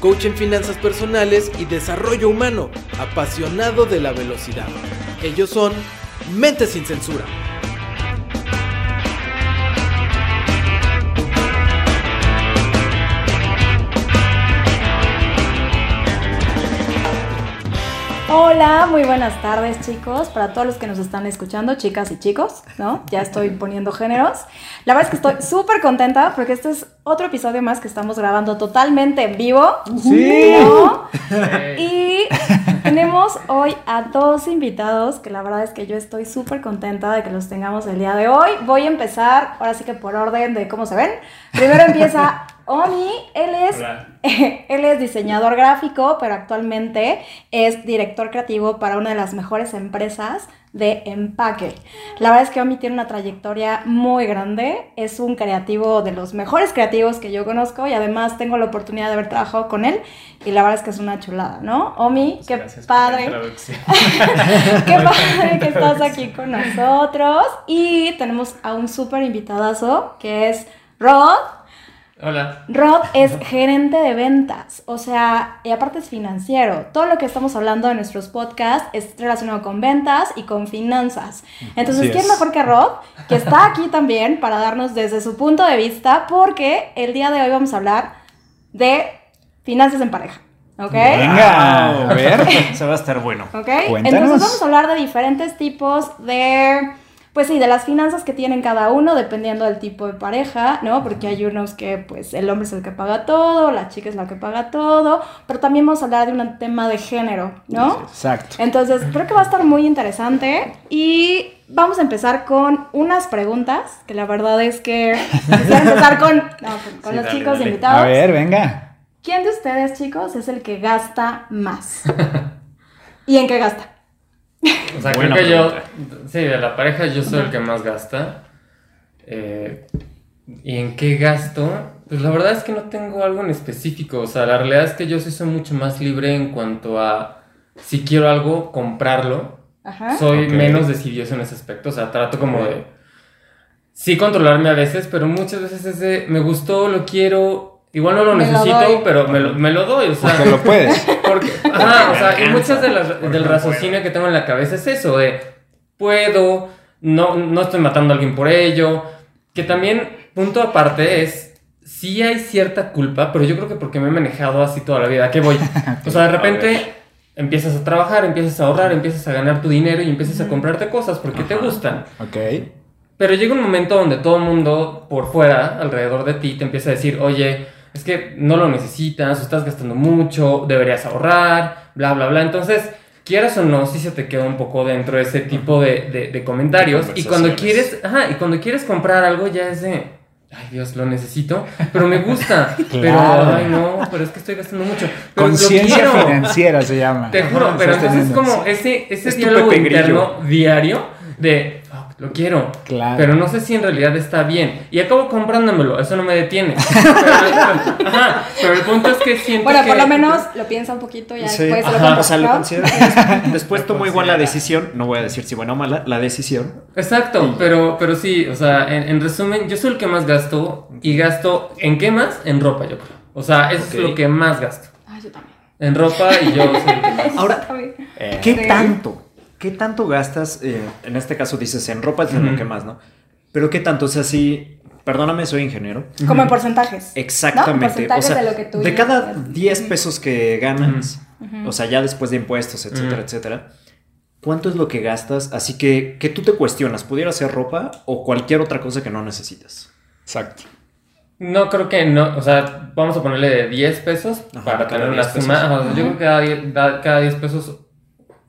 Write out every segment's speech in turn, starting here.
coach en finanzas personales y desarrollo humano, apasionado de la velocidad. Ellos son Mente sin Censura. Hola, muy buenas tardes chicos, para todos los que nos están escuchando, chicas y chicos, ¿no? Ya estoy poniendo géneros. La verdad es que estoy súper contenta porque este es otro episodio más que estamos grabando totalmente en vivo. Sí. ¿no? Y tenemos hoy a dos invitados que la verdad es que yo estoy súper contenta de que los tengamos el día de hoy. Voy a empezar, ahora sí que por orden de cómo se ven. Primero empieza Omi, él es, él es diseñador gráfico, pero actualmente es director creativo para una de las mejores empresas de empaque. La verdad es que Omi tiene una trayectoria muy grande, es un creativo de los mejores creativos que yo conozco y además tengo la oportunidad de haber trabajado con él y la verdad es que es una chulada, ¿no? Omi, qué padre. Qué padre que estás aquí con nosotros. Y tenemos a un súper invitadazo que es Rod. Hola. Rod es gerente de ventas, o sea, y aparte es financiero. Todo lo que estamos hablando en nuestros podcasts es relacionado con ventas y con finanzas. Entonces, Así ¿quién es. mejor que Rod? Que está aquí también para darnos desde su punto de vista, porque el día de hoy vamos a hablar de finanzas en pareja. ¿Ok? Venga, a ver, eso va a estar bueno. ¿Ok? Cuéntanos. Entonces vamos a hablar de diferentes tipos de, pues sí, de las finanzas que tienen cada uno, dependiendo del tipo de pareja, ¿no? Porque hay unos que, pues, el hombre es el que paga todo, la chica es la que paga todo, pero también vamos a hablar de un tema de género, ¿no? Exacto. Entonces, creo que va a estar muy interesante y vamos a empezar con unas preguntas, que la verdad es que quisiera empezar con, no, con, con Sí, los dale, chicos dale. invitados. A ver, venga. ¿Quién de ustedes, chicos, es el que gasta más? ¿Y en qué gasta? O sea, Buena creo que yo, sí, de la pareja yo soy el que más gasta. Eh, ¿Y en qué gasto? Pues la verdad es que no tengo algo en específico. O sea, la realidad es que yo sí soy mucho más libre en cuanto a si quiero algo, comprarlo. Ajá. Soy menos decidioso en ese aspecto. O sea, trato como de. Sí, controlarme a veces, pero muchas veces es de. Me gustó, lo quiero. Igual no lo Me necesito, pero me lo, me lo doy. O sea, Porque lo puedes. Porque, ajá, o sea, y muchas de las, del raciocinio que tengo en la cabeza es eso, de puedo, no, no estoy matando a alguien por ello. Que también, punto aparte, es sí hay cierta culpa, pero yo creo que porque me he manejado así toda la vida. ¿A qué voy? O sea, de repente empiezas a trabajar, empiezas a ahorrar, empiezas a ganar tu dinero y empiezas a comprarte cosas porque te gustan. Ok. Pero llega un momento donde todo el mundo por fuera, alrededor de ti, te empieza a decir, oye, es que no lo necesitas, o estás gastando mucho, deberías ahorrar, bla, bla, bla. Entonces, quieras o no, sí se te queda un poco dentro de ese tipo de, de- de comentarios. De y cuando quieres, ajá, y cuando quieres comprar algo ya es de, ay Dios, lo necesito, pero me gusta. Pero, ay no, pero es que estoy gastando mucho. Conciencia financiera se llama. Te juro, pero entonces es como ese, ese Es diálogo interno diario de "Fuck, lo quiero. Claro. Pero no sé si en realidad está bien. Y acabo comprándomelo, eso no me detiene. pero, ajá, pero el punto es que siento Bueno, que. por lo menos lo piensa un poquito y ya Sí, después lo ajá, compra, O sea, lo ¿no? considero. Después Lo tomo igual la considera. decisión. No voy a decir si buena o mala, la decisión. Exacto, pero, pero sí, o sea, en, en resumen, yo soy el que más gasto. Y gasto, ¿en qué más? En ropa, yo creo. O sea, eso es lo que más gasto. Ah, yo también. En ropa y yo soy el que más. Ahora. ¿Qué Sí. tanto? ¿Qué tanto gastas? eh, en este caso dices en ropa es en lo que más, ¿no? Pero ¿qué tanto? O sea, si, perdóname, soy ingeniero. Como en porcentajes. Exactamente. ¿No? Porcentajes o sea, de lo que tú de cada gastas. 10 pesos que ganas, o sea, ya después de impuestos, etcétera, etcétera, ¿cuánto es lo que gastas? Así que, que tú te cuestionas, ¿pudiera ser ropa o cualquier otra cosa que no necesitas? Exacto. No, creo que no. O sea, vamos a ponerle de 10 pesos Ajá, para tener una 10 pesos. suma. Ajá, o sea, yo creo que cada 10, da- cada 10 pesos,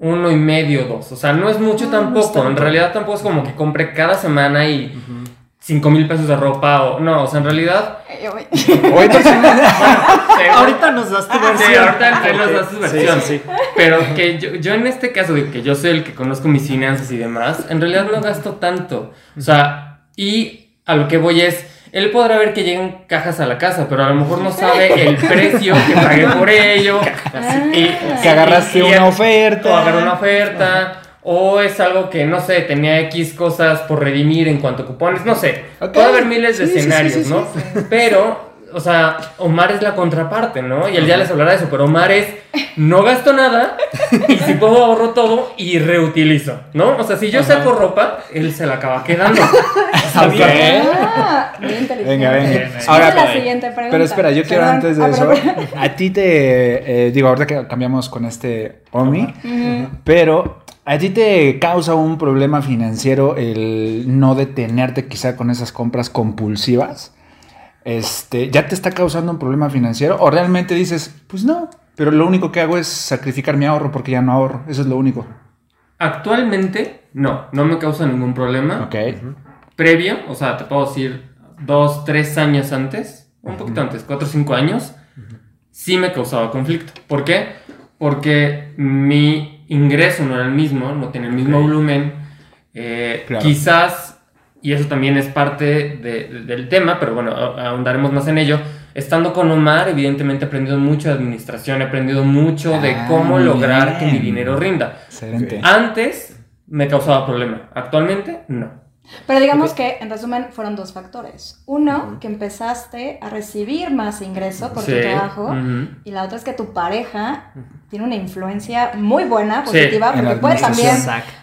uno y medio, dos. O sea, no es mucho No, no es tampoco. en realidad tampoco es como que compre cada semana y 5 mil pesos de ropa o no, o sea, en realidad... Ay, ay. Hoy Sí, Ahorita nos das tu Sí, versión. ahorita él nos Ok. da su Sí, versión. sí, sí. Pero que yo, yo en este caso, de que yo soy el que conozco mis finanzas y demás, en realidad no gasto tanto. O sea, y a lo que voy es, él podrá ver que llegan cajas a la casa, pero a lo mejor no sabe el precio que pagué por ello. Y, que agarraste y- y- una oferta. O agarré una oferta. O es algo que, no sé, tenía X cosas por redimir en cuanto a cupones, no sé. Puede haber miles de Sí, sí, sí, escenarios, sí, sí, ¿no? Pero, o sea, Omar es la contraparte, ¿no? Y él ya les hablará de eso, pero Omar es, no gasto nada y si puedo ahorro todo y reutilizo, ¿no? O sea, si yo saco ropa, él se la acaba quedando. Ok. Ah, muy inteligente. Venga, venga. Ahora, la siguiente pregunta. Pero espera, yo quiero Perdón. antes de Ah, eso. A ti te. eh, digo, ahorita que cambiamos con este Omi. Pero. ¿A ti te causa un problema financiero el no detenerte quizá con esas compras compulsivas? Este, ¿Ya te está causando un problema financiero? ¿O realmente dices, pues no, pero lo único que hago es sacrificar mi ahorro porque ya no ahorro? Eso es lo único. Actualmente, no, no me causa ningún problema. Ok. previo, o sea, te puedo decir dos, tres años antes, un poquito antes, cuatro o cinco años, sí me causaba conflicto. ¿Por qué? Porque mi ingreso no era el mismo, no tiene el mismo volumen. eh, Claro. Quizás, y eso también es parte de- de- del tema, pero bueno, ahondaremos más en ello. Estando con Omar, evidentemente he aprendido mucho de administración, he aprendido mucho de Ah, cómo lograr que mi dinero rinda. Excelente. Antes me causaba problema, actualmente no. Pero digamos que, en resumen, fueron dos factores. Uno, que empezaste a recibir más ingreso por tu trabajo. Y la otra es que tu pareja tiene una influencia muy buena, positiva, porque puede también.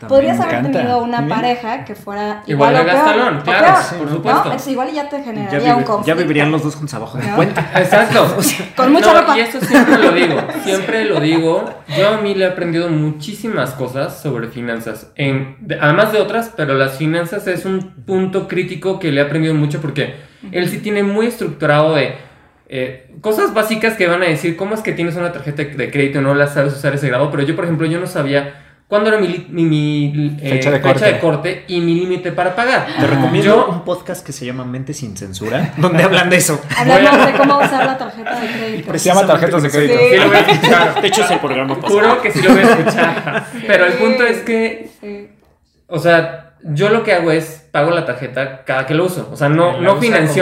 Podrías haber tenido una bien. pareja que fuera Igual igual, de peor, gastalón, claro, peor, por ¿no? supuesto. Es igual y ya te Ya, generaría vivi- un ya conflicto. vivirían los dos juntos abajo del ¿No? puente. Exacto. Con mucha No, ropa. Y eso siempre lo digo, siempre lo digo. Yo a mí le he aprendido muchísimas cosas sobre finanzas, en, de- además de otras, pero las finanzas es un punto crítico que le he aprendido mucho porque él sí tiene muy estructurado de eh, cosas básicas que van a decir cómo es que tienes una tarjeta de crédito y no la sabes usar ese grado, pero yo por ejemplo yo no sabía cuándo era mi, li- mi, mi, eh, Fecha de corte. corte y mi límite para pagar. Te recomiendo Yo- un podcast que se llama Mente sin censura, donde hablan de eso. Hablamos de cómo usar la tarjeta de crédito. Se llama tarjetas de crédito. Sí, lo voy a escuchar. De hecho, es el programa pasado. Juro que sí lo voy a escuchar. Pero el punto es que, Sí. o sea, yo lo que hago es pago la tarjeta cada que lo uso. O sea, no, no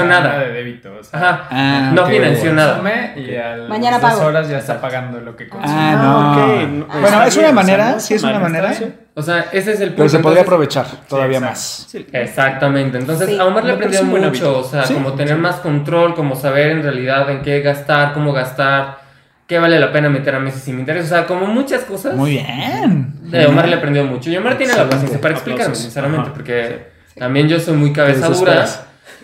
una nada. de débito, o sea, Ajá. Ah, no ok. financio nada. y a las Mañana dos pago. horas ya está pagando lo que consume. Ah, Ah, no. ok. Bueno, Está es una manera, o sea, no sí es una manera. O sea, ese es el punto. Pero se podría aprovechar todavía más. Sí. Exactamente. Entonces, Sí. a Omar le buen mucho. O sea, Sí. como tener más control, como saber en realidad en qué gastar, cómo gastar, qué vale la pena meter a meses sin interés. O sea, como muchas cosas. Muy bien. De Omar le he aprendido mucho. Y Omar tiene la paciencia para explicarme, sinceramente, Ajá. porque también yo soy muy cabeza dura.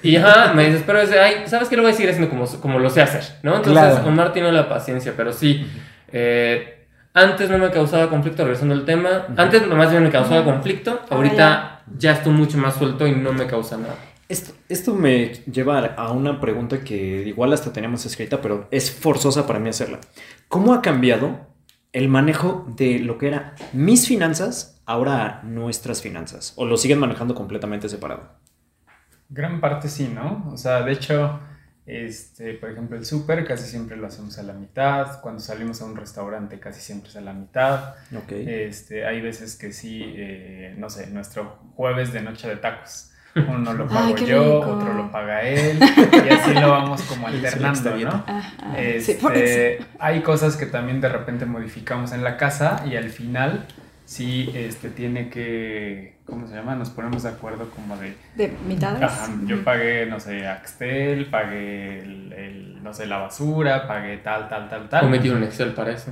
Y ajá, me desespero desde, ay, ¿sabes qué lo voy a decir haciendo como, como lo sé hacer? ¿No? Entonces, Claro. Omar tiene la paciencia, pero sí. eh, antes no me causaba conflicto, regresando al tema. Antes más bien me causaba conflicto. Ahorita ya estoy mucho más suelto y no me causa nada. Esto, esto me lleva a una pregunta que igual hasta teníamos escrita, pero es forzosa para mí hacerla. ¿Cómo ha cambiado el manejo de lo que era mis finanzas ahora nuestras finanzas? ¿O lo siguen manejando completamente separado? Gran parte sí, ¿no? O sea, de hecho, este, por ejemplo, el súper casi siempre lo hacemos a la mitad. Cuando salimos a un restaurante casi siempre es a la mitad. Ok. Este, hay veces que sí, eh, no sé, nuestro jueves de noche de tacos. Uno lo pago Ay, yo, rico. otro lo paga él, y así lo vamos como alternando. ¿no? Este, Sí, hay cosas que también de repente modificamos en la casa y al final sí este, tiene que, ¿cómo se llama? Nos ponemos de acuerdo como de, De mitades. ajá, yo pagué, no sé, Axtel, pagué el, el, no sé, la basura, pagué tal, tal, tal, tal. metí un Excel para eso.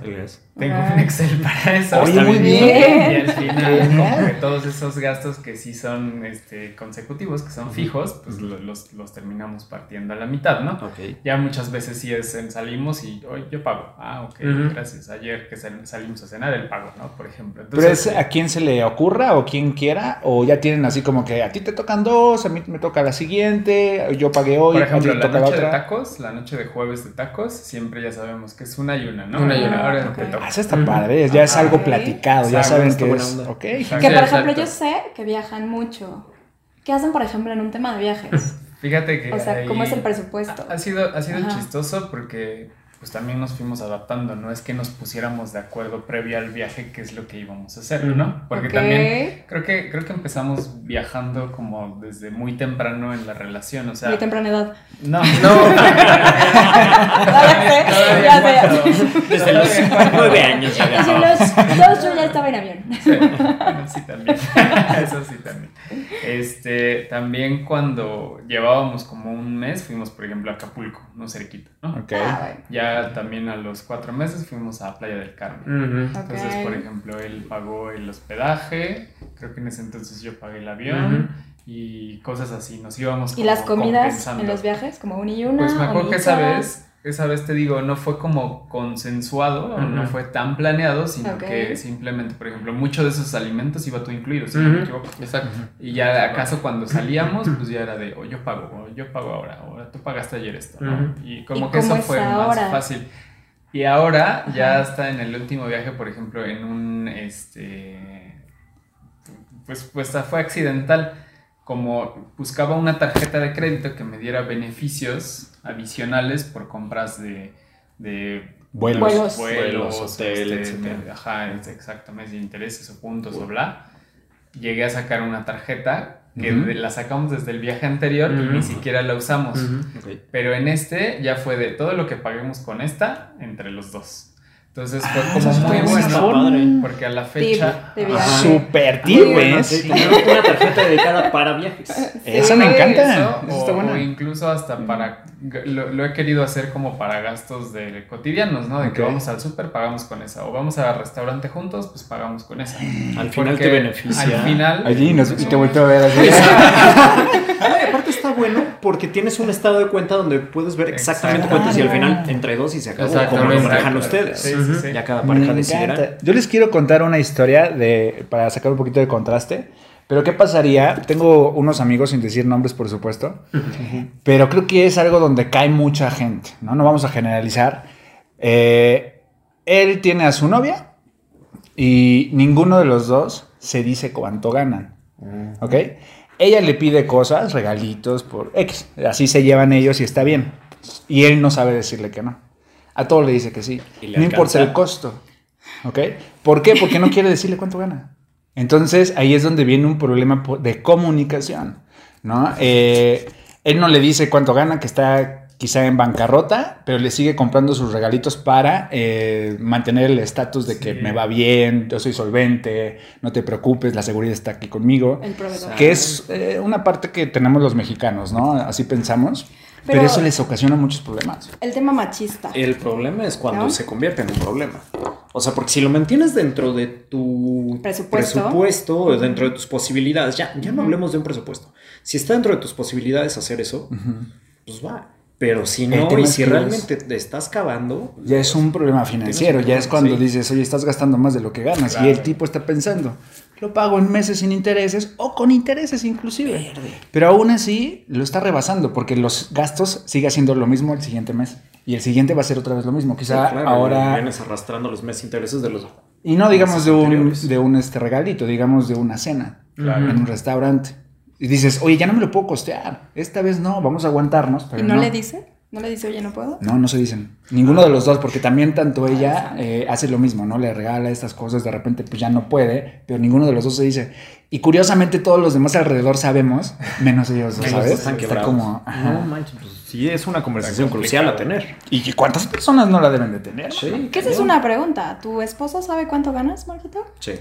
Tengo Ajá. un Excel para eso. Oye, Está muy bien. Y al final, como que todos esos gastos que sí son este, consecutivos, que son fijos, pues lo- los, los terminamos partiendo a la mitad, ¿no? Ok. Ya muchas veces sí es en salimos y hoy yo pago. Ah, ok, gracias. Ayer que sal- salimos a cenar, el pago, ¿no? Por ejemplo. Pero Entonces, es a quien se le ocurra o quien quiera, o ya tienen así como que a ti te tocan dos, a mí me toca la siguiente, yo pagué hoy, por a ti ejemplo, te la toca la noche de otra. tacos, la noche de jueves de tacos, siempre ya sabemos que es una y una, ¿no? Una y una. Ahora Ok. te toca. Ah, eso está padre, ya es algo platicado, ya saben que es. onda. Ok. Exacto. Que por ejemplo yo sé que viajan mucho. ¿Qué hacen, por ejemplo, en un tema de viajes? Fíjate que. O sea, ¿cómo es el presupuesto? Ha, ha sido, ha sido Ajá. chistoso porque pues también nos fuimos adaptando, no es que nos pusiéramos de acuerdo previo al viaje qué es lo que íbamos a hacer, ¿no? Porque también creo que, creo que empezamos viajando como desde muy temprano en la relación, o sea... Muy temprana edad. No, No. Ya sé, ya. Desde los nueve años ya Desde los dos yo ya estaba en avión. Sí, bueno, sí también. Eso sí también. Este, también cuando llevábamos como un mes, fuimos, por ejemplo, a Acapulco, no cerquita, ¿no? Ok. Ah, bueno. Ya también a los cuatro meses fuimos a Playa del Carmen. Entonces, por ejemplo, él pagó el hospedaje, creo que en ese entonces yo pagué el avión y cosas así. Nos íbamos ¿Y como las comidas en los viajes? ¿Como una y una? Pues me acuerdo que esa vez, esa vez te digo, no fue como consensuado, o no fue tan planeado, sino que simplemente, por ejemplo, muchos de esos alimentos iba todo incluido, si no me equivoco. Exacto. Y ya acaso cuando salíamos, pues ya era de, o yo pago, o yo pago ahora, o tú pagaste ayer esto. Y como ¿Y que eso es fue ahora? más fácil. Y ahora ya está en el último viaje, por ejemplo, en un, este, pues, pues fue accidental. Como buscaba una tarjeta de crédito que me diera beneficios adicionales por compras de, de Vuelos. Vuelos. vuelos, hotel, este, etcétera. ajá, es- exactamente, intereses o puntos o bla. Llegué a sacar una tarjeta que de- la sacamos desde el viaje anterior y ni siquiera la usamos. Pero en este ya fue de todo lo que paguemos con esta entre los dos. Entonces fue Ah, como muy bueno padre. porque a la fecha. Super tip, bueno, ¿eh? sí, una tarjeta dedicada para viajes. Eso me encanta. Eso, Eso está o, bueno. o incluso hasta para lo, lo he querido hacer como para gastos de cotidianos, ¿no? De que vamos al súper, pagamos con esa. O vamos al restaurante juntos, pues pagamos con esa. Al final Porque te beneficia. Al final. Allí nos, y te volteo a ver así. Aparte está bueno porque tienes un estado de cuenta donde puedes ver exactamente cuánto y al final entre dos y se acabó como lo manejan ustedes. Sí, sí, sí. Ya cada pareja decidirá. Yo les quiero contar una historia de, para sacar un poquito de contraste. Pero ¿qué pasaría? Tengo unos amigos, sin decir nombres, por supuesto. Pero creo que es algo donde cae mucha gente, ¿no? No vamos a generalizar. Eh, él tiene a su novia y ninguno de los dos se dice cuánto ganan. ¿Ok? Ella le pide cosas, regalitos, por X. Así se llevan ellos y está bien. Y él no sabe decirle que no. A todo le dice que sí. ¿Y le No importa el costo. ¿Ok? ¿Por qué? Porque no quiere decirle cuánto gana. Entonces ahí es donde viene un problema de comunicación. ¿no? Eh, él no le dice cuánto gana, que está quizá en bancarrota, pero le sigue comprando sus regalitos para eh, mantener el estatus de que Sí. me va bien, yo soy solvente, no te preocupes, la seguridad está aquí conmigo. El proveedor. Que es eh, una parte que tenemos los mexicanos, ¿no? Así pensamos. Pero, Pero- eso les ocasiona muchos problemas. El tema machista. El problema es cuando ¿No? se convierte en un problema. O sea, porque si lo mantienes dentro de tu Presupuesto. presupuesto dentro de tus posibilidades, ya, ya no hablemos de un presupuesto. Si está dentro de tus posibilidades hacer eso, pues va. Pero si no, y si realmente te estás cavando, Ya es un problema financiero, ya es cuando sí. dices, oye, estás gastando más de lo que ganas. Y el tipo está pensando, lo pago en meses sin intereses o con intereses inclusive. Pero aún así lo está rebasando porque los gastos sigue haciendo lo mismo el siguiente mes. Y el siguiente va a ser otra vez lo mismo. Quizá Sí, claro, ahora... vienes arrastrando los meses intereses de los Y no digamos de un, anteriores. de un este regalito, digamos de una cena Claro. en un restaurante. Y dices, oye, ya no me lo puedo costear. Esta vez no, vamos a aguantarnos. Pero ¿Y no, le dice? ¿No le dice, oye, no puedo? No, no se dicen. Ninguno de los dos, porque también tanto ella eh, hace lo mismo, ¿no? Le regala estas cosas, de repente pues ya no puede, pero ninguno de los dos se dice. Y curiosamente todos los demás alrededor sabemos, menos ellos, ¿sabes? están Está como... ajá. No manches, pues sí es una conversación crucial a tener. ¿Y cuántas personas no la deben de tener? Sí. Que esa es una pregunta. ¿Tu esposa sabe cuánto ganas, Marquito? Sí,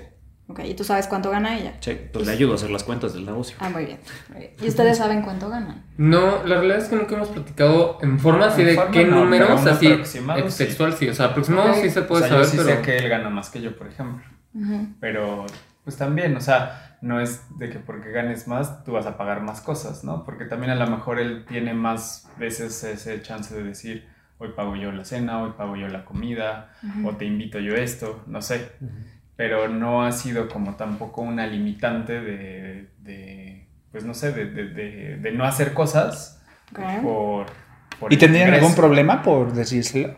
Ok, ¿y tú sabes cuánto gana ella? sí. Pues le ayudo a hacer las cuentas del negocio. Ah, muy bien. muy bien. ¿Y ustedes saben cuánto ganan? No, la realidad es que nunca hemos platicado en forma así En de forma qué no, números, así sí. textual sí, o sea, aproximado sí se O puede sea, yo saber, sí pero sé que él gana más que yo, por ejemplo. Ujú. Pero, pues también, o sea, no es de que porque ganes más, tú vas a pagar más cosas, ¿no? Porque también a lo mejor él tiene más veces ese chance de decir, hoy pago yo la cena, hoy pago yo la comida, o te invito yo esto, no sé. Pero no ha sido como tampoco una limitante de, de pues no sé, de, de, de- de no hacer cosas por... por ¿Y tendrían ingreso. algún problema por decírselo?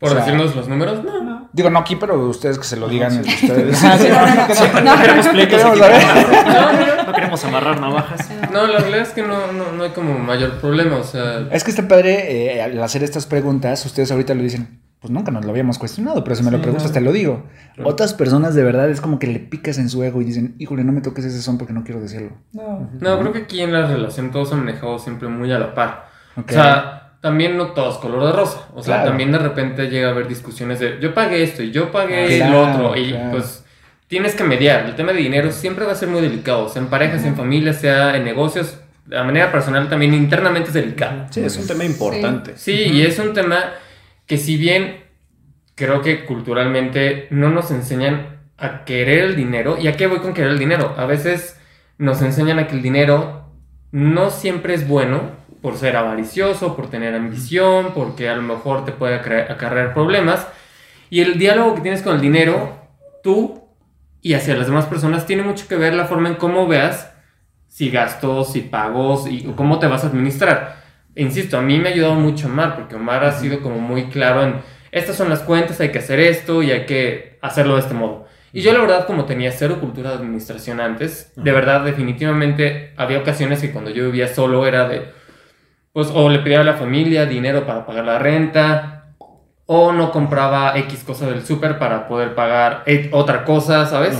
¿Por O sea, decirnos los números? No. No. Digo, no aquí, pero ustedes que se lo digan. sí. ustedes. No, no, que no. No queremos. No, no, no. No amarrar navajas. No, la realidad es que no, no, no hay como mayor problema, o sea... Es que este padre, eh, al hacer estas preguntas, ustedes ahorita lo dicen, pues nunca nos lo habíamos cuestionado, pero si me lo Sí, preguntas no. te lo digo. Claro. Otras personas de verdad es como que le picas en su ego y dicen, híjole, no me toques ese son porque no quiero decirlo. No. No, creo que aquí en la relación todos han manejado siempre muy a la par. O sea, también no todo es color de rosa. O sea, Claro. también de repente llega a haber discusiones de yo pagué esto y yo pagué Claro, lo otro. Y claro. pues tienes que mediar. El tema de dinero siempre va a ser muy delicado. Sea en parejas, en familia, sea en negocios. De manera personal también internamente es delicado. Sí, es un tema importante. Sí, y es un tema que si bien creo que culturalmente no nos enseñan a querer el dinero, ¿y a qué voy con querer el dinero? A veces nos enseñan a que el dinero no siempre es bueno por ser avaricioso, por tener ambición, porque a lo mejor te puede acarrear problemas. Y el diálogo que tienes con el dinero, tú y hacia las demás personas, tiene mucho que ver la forma en cómo veas si gastos, si pagos y cómo te vas a administrar. Insisto, a mí me ha ayudado mucho Omar, porque Omar ha sido como muy claro en, estas son las cuentas, hay que hacer esto y hay que hacerlo de este modo. Y yo la verdad, como tenía cero cultura de administración antes, de verdad, definitivamente había ocasiones que cuando yo vivía solo era de, pues, o le pedía a la familia dinero para pagar la renta, o no compraba X cosa del súper para poder pagar otra cosa, ¿sabes?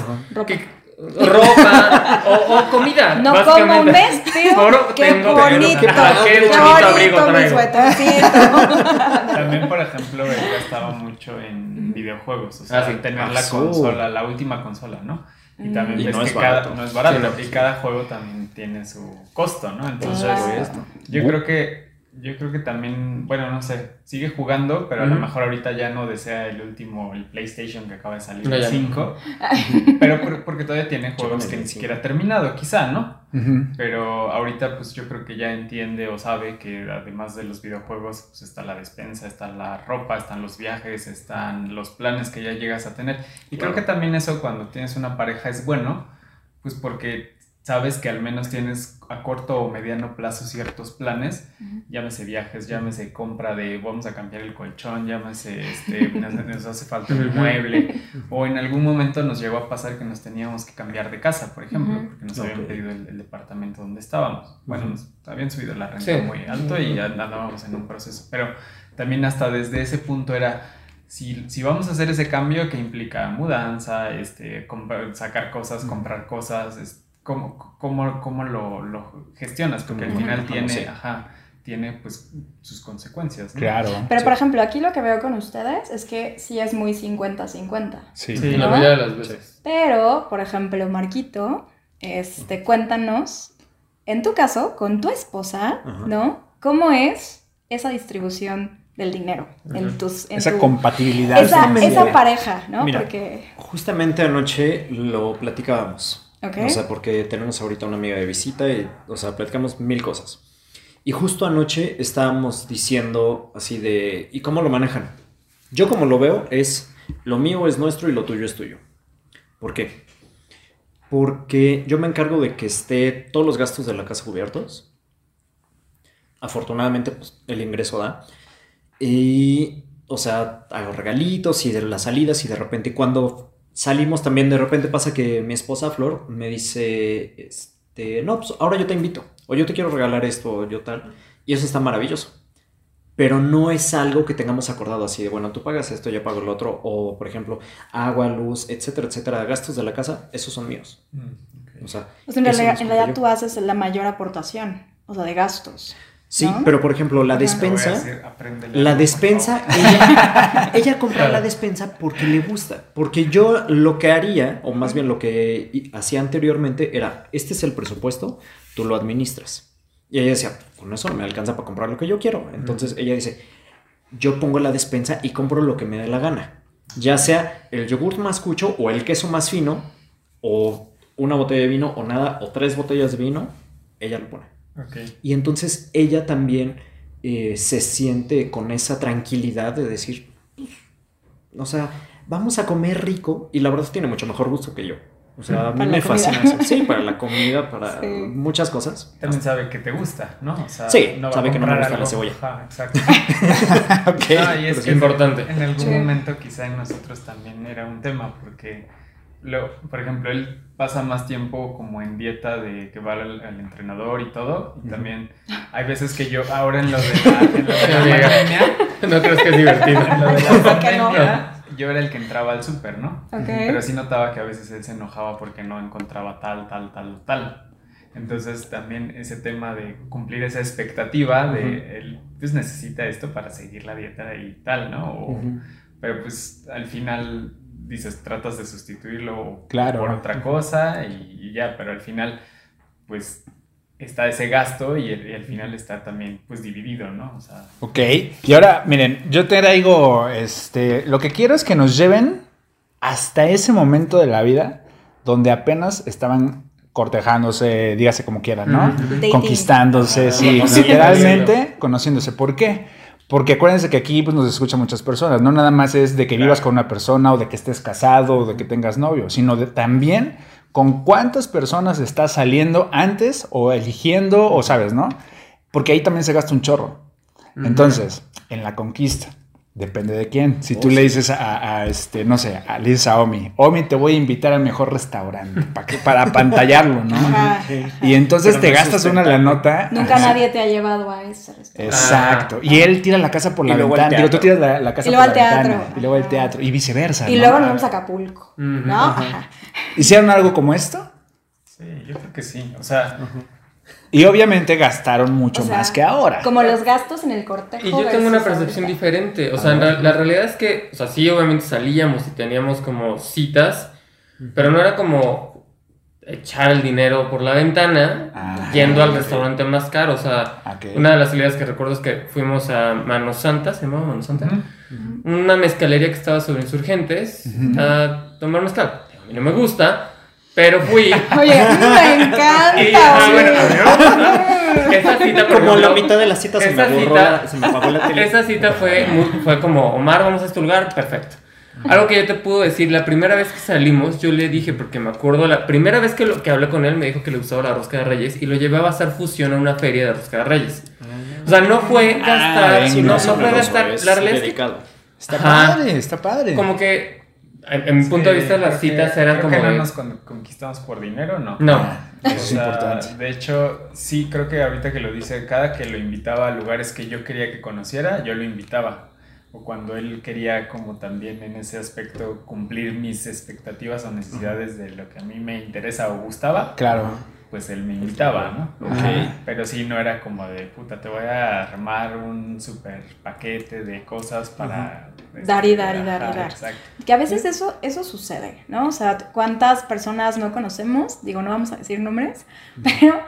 Que- ropa o, o comida. No como básicamente. vestido. Oro qué tengo, bonito. Ajá, qué bonito abrigo traigo. También, por ejemplo, él gastaba mucho en videojuegos, o sea, Ah, sí. tener Ah, la sí. consola, la última consola, ¿no? Y también Y ves no que es cada, barato. no es barato, Sí, no. y cada juego también tiene su costo, ¿no? Entonces, yo creo que yo creo que también, bueno, no sé, sigue jugando, pero a lo mejor ahorita ya no desea el último, el PlayStation que acaba de salir, el ya. 5, pero por- porque todavía tiene juegos que ni siquiera ha terminado, quizá, ¿no? Pero ahorita pues yo creo que ya entiende o sabe que además de los videojuegos pues está la despensa, está la ropa, están los viajes, están los planes que ya llegas a tener. Y creo que también eso cuando tienes una pareja es bueno, pues porque sabes que al menos tienes a corto o mediano plazo ciertos planes, llámese viajes, llámese compra de vamos a cambiar el colchón, llámese este, nos, nos hace falta un Ujú. mueble, o en algún momento nos llegó a pasar que nos teníamos que cambiar de casa, por ejemplo, Ujú. porque nos habían Ok. pedido el, el departamento donde estábamos. Bueno, Ujú. nos habían subido la renta Sí. muy alto y ya andábamos en un proceso, pero también hasta desde ese punto era... Si, si vamos a hacer ese cambio que implica mudanza, este, comprar- sacar cosas, comprar cosas, es- ¿cómo, cómo, cómo lo, lo gestionas? Porque al final tiene, sí. ajá, tiene pues sus consecuencias. ¿no? Claro. Pero Sí. por ejemplo, aquí lo que veo con ustedes es que sí es muy 50-50. Sí. Sí. La mayoría de las veces. Pero, por ejemplo, Marquito, este, cuéntanos, en tu caso, con tu esposa, Ajá. ¿no? ¿Cómo es esa distribución del dinero en tus... En Esa tu- compatibilidad. esa, esa pareja, ¿no? Mira. Porque... Justamente anoche lo platicábamos. Ok. O sea, porque tenemos ahorita una amiga de visita y, o sea, platicamos mil cosas. Y justo anoche estábamos diciendo así de, ¿y cómo lo manejan? Yo como lo veo es, lo mío es nuestro y lo tuyo es tuyo. ¿Por qué? Porque yo me encargo de que esté todos los gastos de la casa cubiertos. Afortunadamente, pues el ingreso da. Y, o sea, hago regalitos y de las salidas y de repente cuando salimos también, de repente pasa que mi esposa Flor me dice, este, no, pues ahora yo te invito, o yo te quiero regalar esto, o yo tal. Y eso está maravilloso. Pero no es algo que tengamos acordado así de, bueno, tú pagas esto, yo pago el otro, o por ejemplo, agua, luz, etcétera, etcétera, gastos de la casa, esos son míos. Mm. O sea, Pues en realidad, en realidad tú haces la mayor aportación, o sea, de gastos. Sí, ¿no? pero por ejemplo, la despensa... Decir, La despensa, ella, ella compra la despensa porque le gusta. Porque yo lo que haría, o más bien lo que hacía anteriormente, era, este es el presupuesto, tú lo administras. Y ella decía, con eso no me alcanza para comprar lo que yo quiero. Entonces ella dice, yo pongo la despensa y compro lo que me dé la gana. Ya sea el yogur más cucho o el queso más fino, o una botella de vino, o nada, o tres botellas de vino, ella lo pone. Y entonces ella también eh, se siente con esa tranquilidad de decir, pues, o sea, vamos a comer rico y la verdad tiene mucho mejor gusto que yo. O sea, a mí me la comida. fascina eso. Sí, para la comida, para Sí. muchas cosas. También sabe que te gusta, ¿no? O sea, Sí, sabe que no me gusta la algo- cebolla. Ajá, exacto. Ok. Ah, y es importante. En algún Sí. momento quizá en nosotros también era un tema, porque, lo, por ejemplo, él pasa más tiempo como en dieta de que va al, al entrenador y todo, y también hay veces que yo, ahora en lo de la, en lo de la pandemia, No crees que es divertido. en lo de la pandemia, yo era el que entraba al súper, ¿no? Ok. Pero sí notaba que a veces él se enojaba porque no encontraba tal, tal, tal, tal. Entonces también ese tema de cumplir esa expectativa de él pues necesita esto para seguir la dieta y tal, ¿no? O- Ujú. Pero pues al final dices, tratas de sustituirlo Claro. por otra cosa y, y ya, pero al final pues está ese gasto y, el- y al final está también pues dividido, ¿no? O sea, Ok, y ahora, miren, yo te traigo, este, lo que quiero es que nos lleven hasta ese momento de la vida donde apenas estaban cortejándose, dígase como quieran, ¿no? Dating. Conquistándose, sí, literalmente conociéndose. ¿Por qué? Porque acuérdense que aquí pues, nos escuchan muchas personas, no nada más es de que vivas con una persona o de que estés casado o de que tengas novio, sino de también con cuántas personas estás saliendo antes o eligiendo o sabes, ¿no? Porque ahí también se gasta un chorro. Entonces, en la conquista, depende de quién. Si tú Oh, le sí. dices a, a, este, no sé, a, le dices a Omi, Omi, te voy a invitar al mejor restaurante para, que, para apantallarlo, ¿no? Ajá. Y entonces Pero te no gastas una la nota. Nunca nadie te ha llevado a ese restaurante. Exacto. Y él tira la casa por la ventana. Digo, tú tiras la, la casa Y por luego la al teatro. ventana. Y luego el Ajá. teatro. Y viceversa. Y ¿no? luego nos vamos a Acapulco. ¿no? ¿Hicieron algo como esto? sí, yo creo que sí. O sea, Y obviamente gastaron mucho O sea, más que ahora. Como los gastos en el cortejo. Y yo tengo una percepción ahorita. diferente. O sea, en ra- la realidad es que, o sea, sí, obviamente salíamos y teníamos como citas, pero no era como echar el dinero por la ventana Ah, yendo al restaurante más caro. O sea, una de las salidas que recuerdo es que fuimos a Mano Santa, ¿se llamaba Mano Santa? Una mezcalería que estaba sobre insurgentes Ujú. a tomar mezcal. A mí no me gusta, pero fui. Oye, me encanta. Y, ah, bueno, gusta. Esa cita, Como la ejemplo, mitad de la cita se me cita- la- se me apagó la tele. Esa cita fue, fue como, Omar, vamos a este lugar, perfecto. Algo que yo te puedo decir, la primera vez que salimos, yo le dije, porque me acuerdo, la primera vez que, lo, que hablé con él, me dijo que le gustaba la rosca de reyes y lo llevé a Bazar Fusión a una feria de rosca de reyes. O sea, no fue gastar, Ah, no, no fue gastar, la realidad. Está Ajá. padre, está padre. como que, en, mi punto de vista, las que- citas eran creo como que no de... nos con- conquistamos por dinero, ¿no? No. Eso O es importante. De hecho, sí, creo que ahorita que lo dice, cada que lo invitaba a lugares que yo quería que conociera, yo lo invitaba. O cuando él quería como también en ese aspecto cumplir mis expectativas o necesidades de lo que a mí me interesa o gustaba, Claro. Pues él me invitaba, ¿no? Ok. Pero sí, no era como de, puta, te voy a armar un super paquete de cosas para... este, Dar y dar y dar y dar. Exacto. Que a veces eso, eso sucede, ¿no? O sea, ¿cuántas personas no conocemos? Digo, no vamos a decir nombres, pero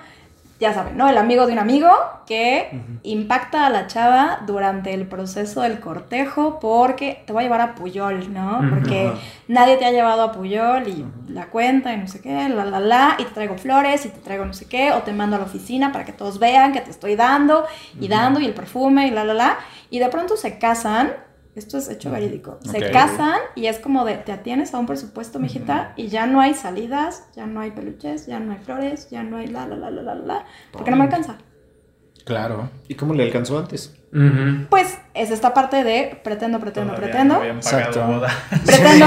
ya saben, ¿no? El amigo de un amigo que impacta a la chava durante el proceso del cortejo porque te voy a llevar a Puyol, ¿no? Porque nadie te ha llevado a Puyol y la cuenta y no sé qué, la, la, la, y te traigo flores y te traigo no sé qué, o te mando a la oficina para que todos vean que te estoy dando y dando y el perfume y la, la, la, y de pronto se casan. Esto es hecho verídico. Se casan y es como de te atienes a un presupuesto, mijita, y ya no hay salidas, ya no hay peluches, ya no hay flores, ya no hay la la la la la la, porque no me alcanza. Claro. ¿Y cómo le alcanzó antes? Pues es esta parte de pretendo, pretendo, Todavía pretendo, No habían pagado Exacto. boda. pretendo,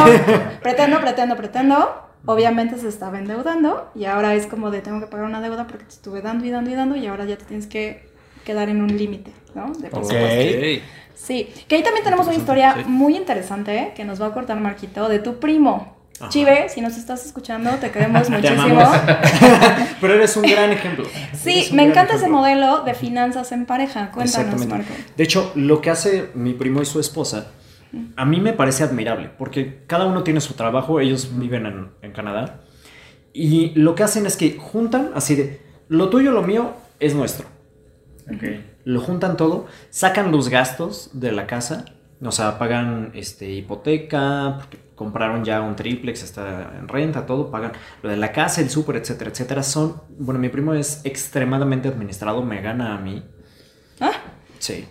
pretendo, pretendo, pretendo. Obviamente se estaba endeudando y ahora es como de tengo que pagar una deuda porque te estuve dando y dando y dando y ahora ya te tienes que quedar en un límite, ¿no? De Ok. presupuesto. Sí, que ahí también tenemos una historia sí. muy interesante ¿eh? que nos va a cortar Marquito de tu primo. Ajá. Chive, si nos estás escuchando, te queremos muchísimo. Pero eres un gran ejemplo. Sí, me encanta ese modelo de finanzas en pareja. Cuéntanos. Marco. De hecho, lo que hace mi primo y su esposa, a mí me parece admirable, porque cada uno tiene su trabajo, ellos viven en, en Canadá, y lo que hacen es que juntan así de, lo tuyo, lo mío es nuestro. Ok. Lo juntan todo, sacan los gastos de la casa, o sea, pagan este, hipoteca, porque compraron ya un triplex, está en renta, todo, pagan lo de la casa, el súper, etcétera, etcétera. Son, bueno, mi primo es extremadamente administrado, me gana a mí. Ah, Sí.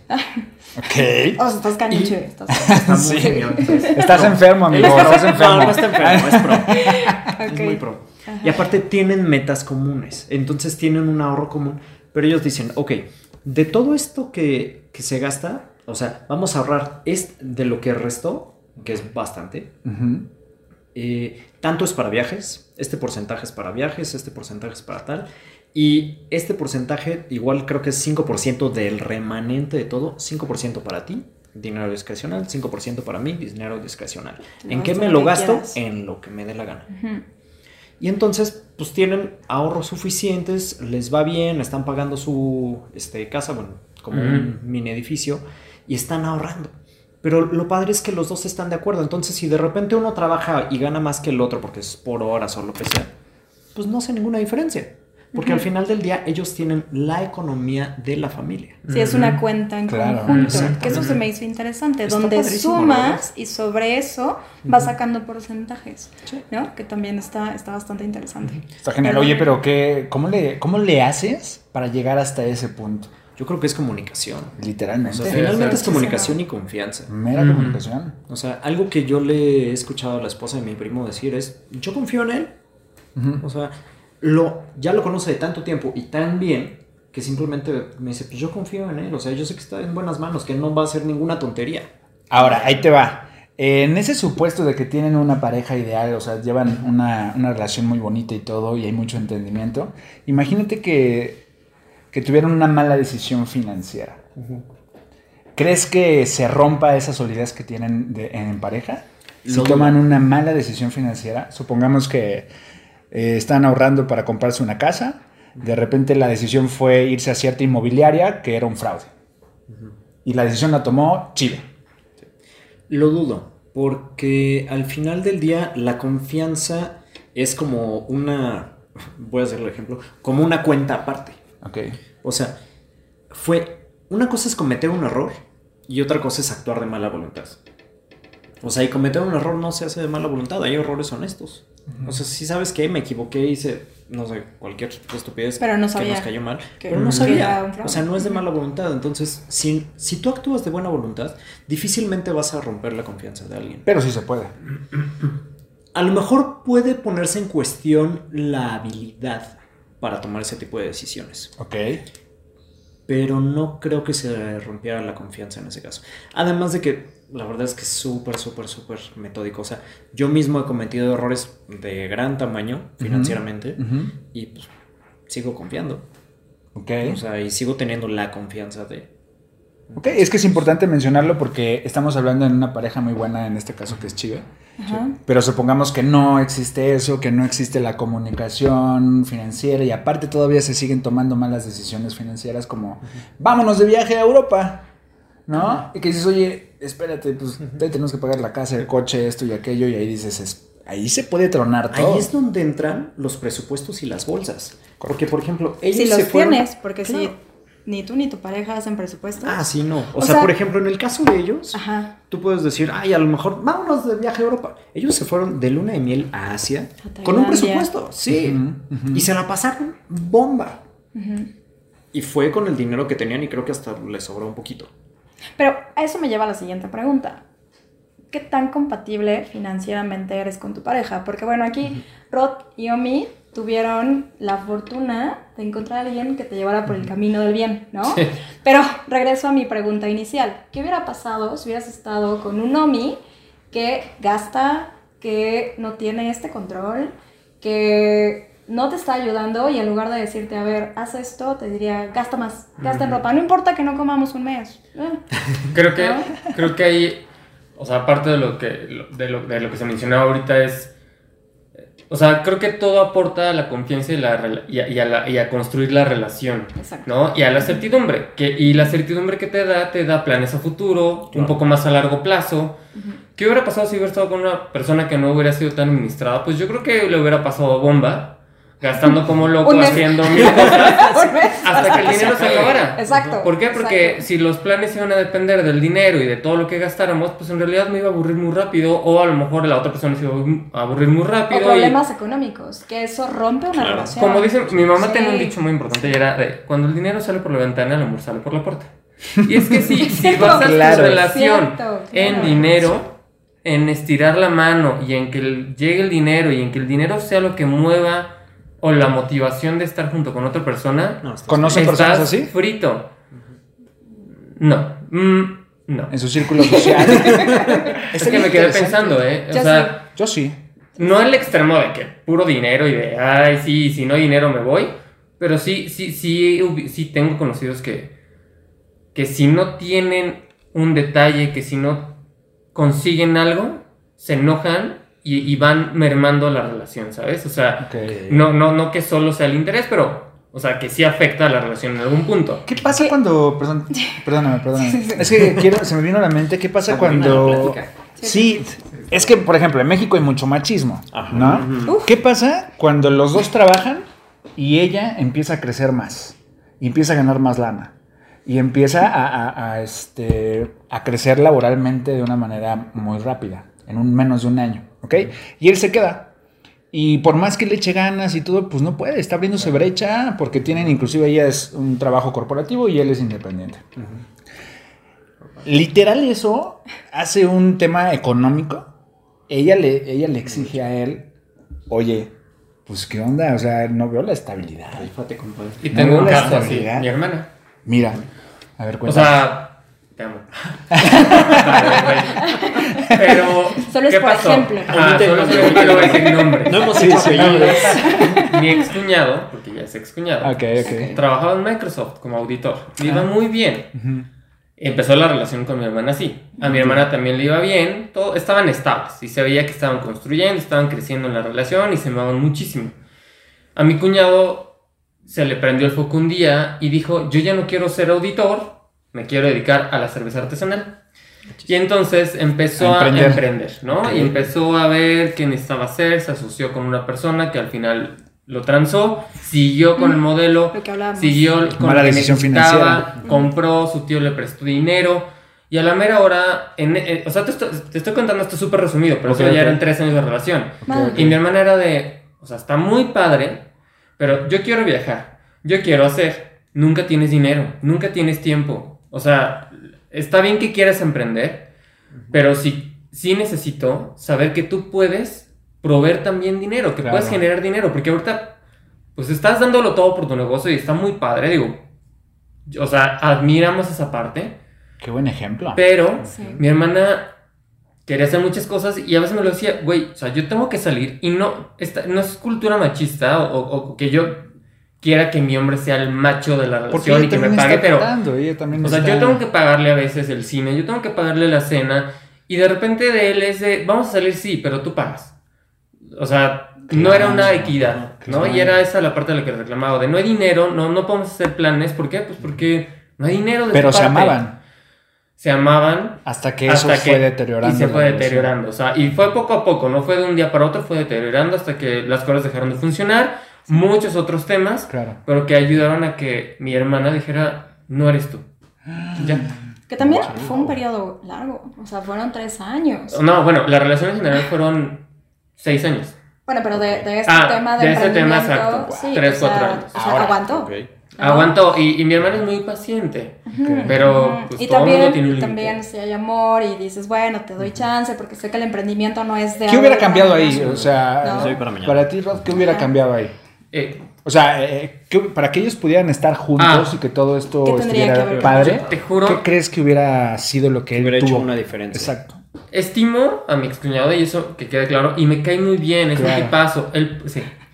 Ok. O sea, estás cañuche. Y- Estás... Está muy Sí. Estás enfermo, amigo. Estás está- enfermo. No, no está enfermo, es pro. Ok. Es muy pro. Y aparte tienen metas comunes. Entonces tienen un ahorro común. Pero ellos dicen, ok, de todo esto que, que se gasta, o sea, vamos a ahorrar es de lo que restó, que es bastante. Eh, tanto es para viajes, este porcentaje es para viajes, este porcentaje es para tal. Y este porcentaje, igual creo que es 5% del remanente de todo, 5% para ti, dinero discrecional, 5% para mí, dinero discrecional. ¿En qué me lo gasto? quieras. En lo que me dé la gana. Y entonces, pues tienen ahorros suficientes, les va bien, están pagando su este, casa, bueno, como un mini edificio, y están ahorrando. Pero lo padre es que los dos están de acuerdo. Entonces, si de repente uno trabaja y gana más que el otro, porque es por horas o lo que sea, pues no hace ninguna diferencia. Porque al final del día ellos tienen la economía de la familia. Sí, es una cuenta en Claro. conjunto. Que eso se me hizo interesante. Está donde sumas y sobre eso vas sacando porcentajes. Sí. ¿No? Que también está, está bastante interesante. Está genial. Pero- Oye, pero qué, cómo, le, ¿cómo le haces para llegar hasta ese punto? Yo creo que es comunicación. O Literalmente. sea, Sí, finalmente es comunicación y confianza. Mera comunicación. O sea, algo que yo le he escuchado a la esposa de mi primo decir es, yo confío en él. Ujú. O sea, lo, ya lo conoce de tanto tiempo y tan bien que simplemente me dice, pues yo confío en él. O sea, yo sé que está en buenas manos, que no va a hacer ninguna tontería. Ahora, ahí te va. En ese supuesto de que tienen una pareja ideal, o sea, llevan una, una relación muy bonita y todo, y hay mucho entendimiento, imagínate que, que tuvieran una mala decisión financiera. ¿Crees que se rompa esa solidez que tienen de- en pareja? Si Lo toman una mala decisión financiera, supongamos que eh, están ahorrando para comprarse una casa, de repente la decisión fue irse a cierta inmobiliaria que era un fraude. Y la decisión la tomó Chile. Lo dudo, porque al final del día la confianza es como una, voy a hacer el ejemplo, como una cuenta aparte. Ok. O sea, fue, una cosa es cometer un error y otra cosa es actuar de mala voluntad. O sea, y cometer un error no se hace de mala voluntad, hay errores honestos. O sea, si sabes que me equivoqué, hice, no sé, cualquier estupidez Pero no que nos cayó mal, que- pero no sabía. O sea, no es de mala voluntad. Entonces, si, si tú actúas de buena voluntad, difícilmente vas a romper la confianza de alguien. Pero sí se puede. A lo mejor puede ponerse en cuestión la habilidad para tomar ese tipo de decisiones. Ok. pero no creo que se rompiera la confianza en ese caso. Además de que la verdad es que es súper, súper, súper metódico. O sea, yo mismo he cometido errores de gran tamaño financieramente y pues sigo confiando. Ok. O sea, y sigo teniendo la confianza de... Ok, es que es importante mencionarlo porque estamos hablando en una pareja muy buena, en este caso que es Chive. Ajá. Pero supongamos que no existe eso, que no existe la comunicación financiera y aparte todavía se siguen tomando malas decisiones financieras como vámonos de viaje a Europa, ¿no? Y que dices, oye, espérate, pues te tenemos que pagar la casa, el coche, esto y aquello y ahí dices, es- ahí se puede tronar todo. Ahí es donde entran los presupuestos y las bolsas. Porque, por ejemplo, ellos Si se los fueron- tienes, porque si ni tú ni tu pareja hacen presupuestos. Ah, sí, no. O, O sea, sea- por ejemplo, en el caso de ellos, Ajá. tú puedes decir, ay, a lo mejor vámonos de viaje a Europa. Ellos se fueron de luna de miel a Asia A con un presupuesto, sí. Y se la pasaron bomba. Y fue con el dinero que tenían y creo que hasta les sobró un poquito. Pero eso me lleva a la siguiente pregunta. ¿Qué tan compatible financieramente eres con tu pareja? Porque bueno, aquí Rod y Omi tuvieron la fortuna de encontrar a alguien que te llevara por el camino del bien, ¿no? Sí. Pero regreso a mi pregunta inicial. ¿Qué hubiera pasado si hubieras estado con un Omi que gasta, que no tiene este control, que no te está ayudando y en lugar de decirte, a ver, haz esto, te diría, gasta más, gasta en ropa, no importa que no comamos un mes. Eh, Creo que, ¿No? creo que ahí, o sea, aparte de lo que, de lo, de lo que se mencionaba ahorita es, o sea, creo que todo aporta a la confianza y, la, y, a, y a la- y a construir la relación, Exacto. ¿no? Y a la certidumbre, que, y la certidumbre que te da, te da planes a futuro, un Claro. poco más a largo plazo. ¿Qué hubiera pasado si hubiera estado con una persona que no hubiera sido tan administrada? Pues yo creo que le hubiera pasado bomba, gastando como loco, Un haciendo mil cosas, hasta que el dinero se acabara. Exacto. ¿Por qué? Porque exacto. si los planes iban a depender del dinero y de todo lo que gastáramos, pues en realidad me iba a aburrir muy rápido o a lo mejor la otra persona se iba a aburrir muy O rápido. y- problemas económicos, que eso rompe una Claro. relación. como dice, mi mamá Sí. tenía un dicho muy importante y era de, cuando el dinero sale por la ventana, el amor sale por la puerta. Y es que si, si basas Claro. tu relación Cierto, en claro. dinero, en estirar la mano y en que llegue el dinero y en que el dinero sea lo que mueva o la motivación de estar junto con otra persona, No, estás- ¿Conocen estás personas así? frito. No, mm, no. En su círculo social. Es que me quedé pensando, ¿eh? O Yo sea, Yo sí. no el extremo de que puro dinero y de, ay, sí, si no hay dinero me voy. Pero sí, sí, sí, sí tengo conocidos que, que si no tienen un detalle, que si no consiguen algo, se enojan y, y van mermando la relación, ¿sabes? O sea, no, no, no que solo sea el interés, pero, o sea, que sí afecta a la relación en algún punto. ¿Qué pasa cuando. Perdón, perdóname, perdóname. Es que quiero, se me vino a la mente. ¿Qué pasa cuando. Sí, es que, por ejemplo, en México hay mucho machismo. Ajá. ¿No? Uf. ¿Qué pasa cuando los dos trabajan y ella empieza a crecer más? Y empieza a ganar más lana. Y empieza a, a- a, este, a crecer laboralmente de una manera muy rápida, en un menos de un año. ¿Ok? Y él se queda. Y por más que le eche ganas y todo, pues no puede, está abriéndose brecha porque tienen, inclusive ella es un trabajo corporativo y él es independiente. Literal eso hace un tema económico. Ella le, ella le exige a él, oye, pues qué onda, o sea, no veo la estabilidad. Rífate, compadre. Y No tengo veo un caso así, mi hermana. Mira, a ver, O cuéntame. sea, te amo. Pero. Solo es ¿qué por pasó? ejemplo. Ajá, solo es por ejemplo, decir nombre. No hemos sí, apellidos. Mi ex cuñado, porque ya es ex cuñado, ok, ok. trabajaba en Microsoft como auditor. Le iba muy bien. Ujú. Empezó la relación con mi hermana así. A mi hermana también le iba bien. Todo, estaban estables. Y se veía que estaban construyendo, estaban creciendo en la relación y se amaban muchísimo. A mi cuñado se le prendió el foco un día y dijo, yo ya no quiero ser auditor, me quiero dedicar a la cerveza artesanal. Y entonces empezó A a emprender. emprender, ¿no? Ok. Y empezó a ver qué necesitaba hacer, se asoció con una persona que al final lo transó, siguió con el modelo, Lo que hablábamos. siguió con que decisión financiera. compró, su tío le prestó dinero. Y a la mera hora, en, eh, o sea, te estoy, te estoy contando esto súper resumido, pero Ok, eso ya ok. eran tres años de relación. Y mi hermana era de, o sea, está muy padre, pero yo quiero viajar, yo quiero hacer. Nunca tienes dinero, nunca tienes tiempo. O sea, está bien que quieras emprender, pero sí, sí necesito saber que tú puedes proveer también dinero, que Claro. puedes generar dinero, porque ahorita, pues estás dándolo todo por tu negocio y está muy padre, digo. O sea, admiramos esa parte. Qué buen ejemplo. Pero Sí. mi hermana quería hacer muchas cosas y a veces me lo decía, güey, o sea, yo tengo que salir y no, esta, no es cultura machista o, o- o que yo quiera que mi hombre sea el macho de la Porque relación y que me pague, pero, pagando, ella también o sea, está- yo tengo que pagarle a veces el cine, yo tengo que pagarle la cena y de repente de él es de, vamos a salir, sí, pero tú pagas. O sea, no era una Claro, equidad, ¿no? claro. Y era esa la parte de la que reclamaba, de no hay dinero, no, no podemos hacer planes, ¿por qué? Pues porque no hay dinero de Pero se parte. amaban Se amaban hasta que eso hasta fue que- deteriorando. Y se fue deteriorando. O sea, y fue poco a poco, no fue de un día para otro, fue deteriorando hasta que las cosas dejaron de funcionar. Muchos otros temas, Claro. pero que ayudaron a que mi hermana dijera, no eres tú. Ya. Que también fue un periodo largo. O sea, fueron tres años. No, bueno, la relación en general fueron seis años. Bueno, pero de, de este Ah, tema de, de ese tema, emprendimiento, exacto. sí, Tres, o sea, cuatro años. O sea, Ahora, aguantó. Ok. ¿no? Aguantó, y, y mi hermana es muy paciente. Pero pues, y todo el mundo también, tiene un y también si hay amor y dices, bueno, te doy chance porque sé que el emprendimiento no es de... ¿Qué hubiera cambiado ahí? O sea, No. Para para ti, Rod, ¿qué hubiera cambiado ahí? Eh, O sea, eh, ¿qué- para que ellos pudieran estar juntos Ah. y que todo esto ¿Qué tendría que estuviera padre, Te juro- ¿qué crees que hubiera sido lo que él Hubiera hecho tuvo? una diferencia. Exacto. estimo a mi excuñado y eso que quede claro, y me cae muy bien, es Claro. un tipazo. Él, sí.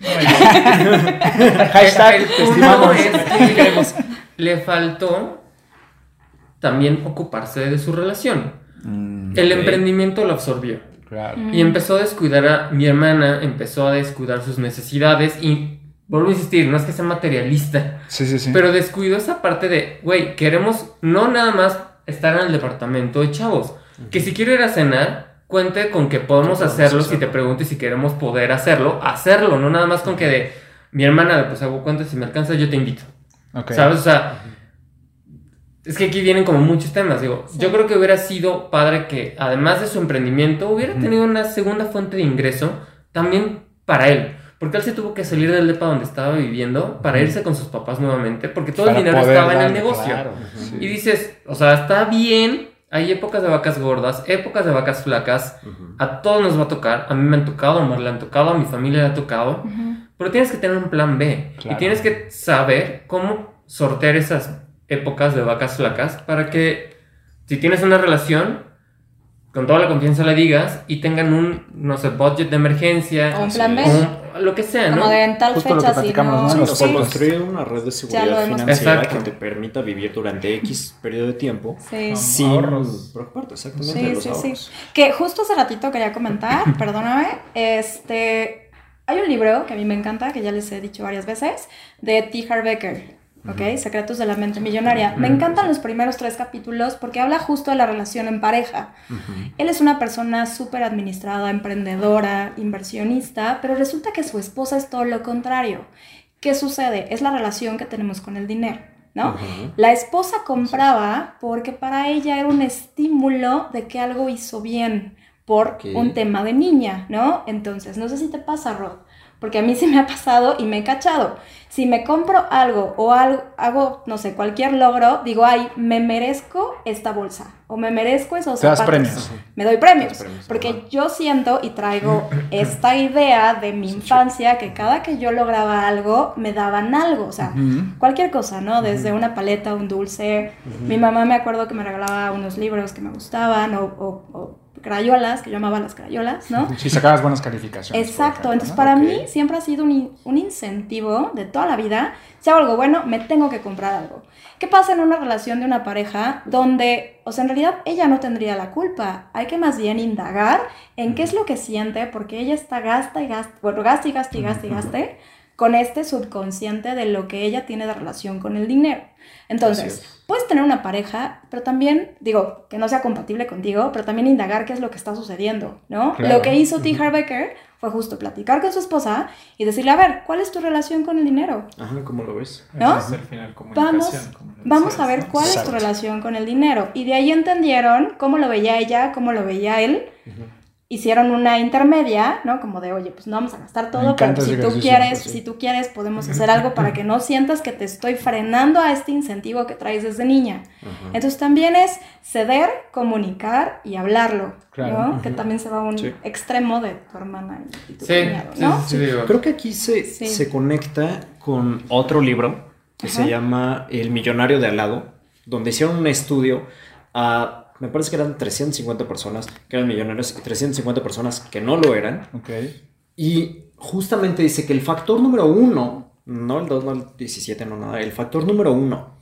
Hashtag, el es que le faltó también ocuparse de su relación. Mm, El emprendimiento lo absorbió. claro. Y empezó a descuidar a mi hermana, empezó a descuidar sus necesidades y vuelvo a insistir, no es que sea materialista, Sí, sí, sí. pero descuidó esa parte de, güey, queremos no nada más estar en el departamento de chavos, que si quiero ir a cenar, cuente con que podemos hacerlo, si te pregunto y si queremos poder hacerlo, hacerlo, no nada más con que de mi hermana, pues hago cuentas, si me alcanza yo te invito, Ok. ¿sabes? O sea, es que aquí vienen como muchos temas, digo, yo creo que hubiera sido padre que además de su emprendimiento hubiera Ujú. tenido una segunda fuente de ingreso también para él. Porque él se tuvo que salir del depa donde estaba viviendo para irse con sus papás nuevamente, porque todo Para el dinero estaba en el darle, negocio. claro, sí. Y dices, o sea, está bien, hay épocas de vacas gordas, épocas de vacas flacas, a todos nos va a tocar, a mí me han tocado, a Omar le han tocado, a mi familia le ha tocado, pero tienes que tener un plan B y Claro. tienes que saber cómo sortear esas épocas de vacas flacas para que si tienes una relación, con toda la confianza le digas y tengan un, no sé, budget de emergencia, O un plan B. o un- lo que sea, ¿no? Como de en tal Justo lo que fecha, si platicamos, no... ¿no? Sí, construir una red de seguridad financiera Exacto. que te permita vivir durante X periodo de tiempo Sí. Sin ahorros. preocuparte exactamente Sí, de los sí, sí. Que justo hace ratito quería comentar, perdóname, este, hay un libro que a mí me encanta, que ya les he dicho varias veces, de T. Harv Eker, ¿ok? Secretos de la mente millonaria. Me encantan los primeros tres capítulos porque habla justo de la relación en pareja. Él es una persona súper administrada, emprendedora, inversionista, pero resulta que su esposa es todo lo contrario. ¿Qué sucede? Es la relación que tenemos con el dinero, ¿no? La esposa compraba porque para ella era un estímulo de que algo hizo bien por un tema de niña, ¿no? Entonces, no sé si te pasa, Rod, porque a mí sí me ha pasado y me he cachado. Si me compro algo o algo, hago, no sé, cualquier logro, digo, ay, me merezco esta bolsa o me merezco esos Te das zapatos. premios. Me doy premios, porque yo siento y traigo esta idea de mi infancia que cada que yo lograba algo, me daban algo, o sea, cualquier cosa, ¿no? Desde una paleta, un dulce. Mi mamá me acuerdo que me regalaba unos libros que me gustaban o, o- o crayolas, que yo amaba las crayolas, ¿no? Si sacabas buenas calificaciones. Exacto, ejemplo, entonces ¿no? para mí siempre ha sido un, un incentivo de toda la vida. Si hago algo bueno, me tengo que comprar algo. ¿Qué pasa en una relación de una pareja donde, o sea, en realidad ella no tendría la culpa? Hay que más bien indagar en qué es lo que siente, porque ella está gasta y gasta, bueno, gasta y gasta y gasta y gaste con este subconsciente de lo que ella tiene de relación con el dinero. Entonces, es. Puedes tener una pareja, pero también, digo, que no sea compatible contigo, pero también indagar qué es lo que está sucediendo, ¿no? Claro. Lo que hizo T. Harv Eker fue justo platicar con su esposa y decirle, a ver, ¿cuál es tu relación con el dinero? Ajá, ¿cómo lo ves? ¿No? Final comunicación. Vamos, lo vamos a ver cuál es tu relación con el dinero. Y de ahí entendieron cómo lo veía ella, cómo lo veía él. Hicieron una intermedia, ¿no? Como de, oye, pues no vamos a gastar todo, pero si tú quieres, pues, sí. si tú quieres, podemos hacer algo para que no sientas que te estoy frenando a este incentivo que traes desde niña. Entonces también es ceder, comunicar y hablarlo, Claro. ¿no? Que también se va a un Sí. extremo de tu hermana y, y tu Sí, cuñado, sí, ¿no? sí, sí, digo. Creo que aquí se, Sí. se conecta con otro libro que se llama El millonario de al lado, donde hicieron un estudio a, me parece que eran 350 personas que eran millonarios y 350 personas que no lo eran. Ok. Y justamente dice que el factor número uno, no el 2, no el 17, no nada, el factor número uno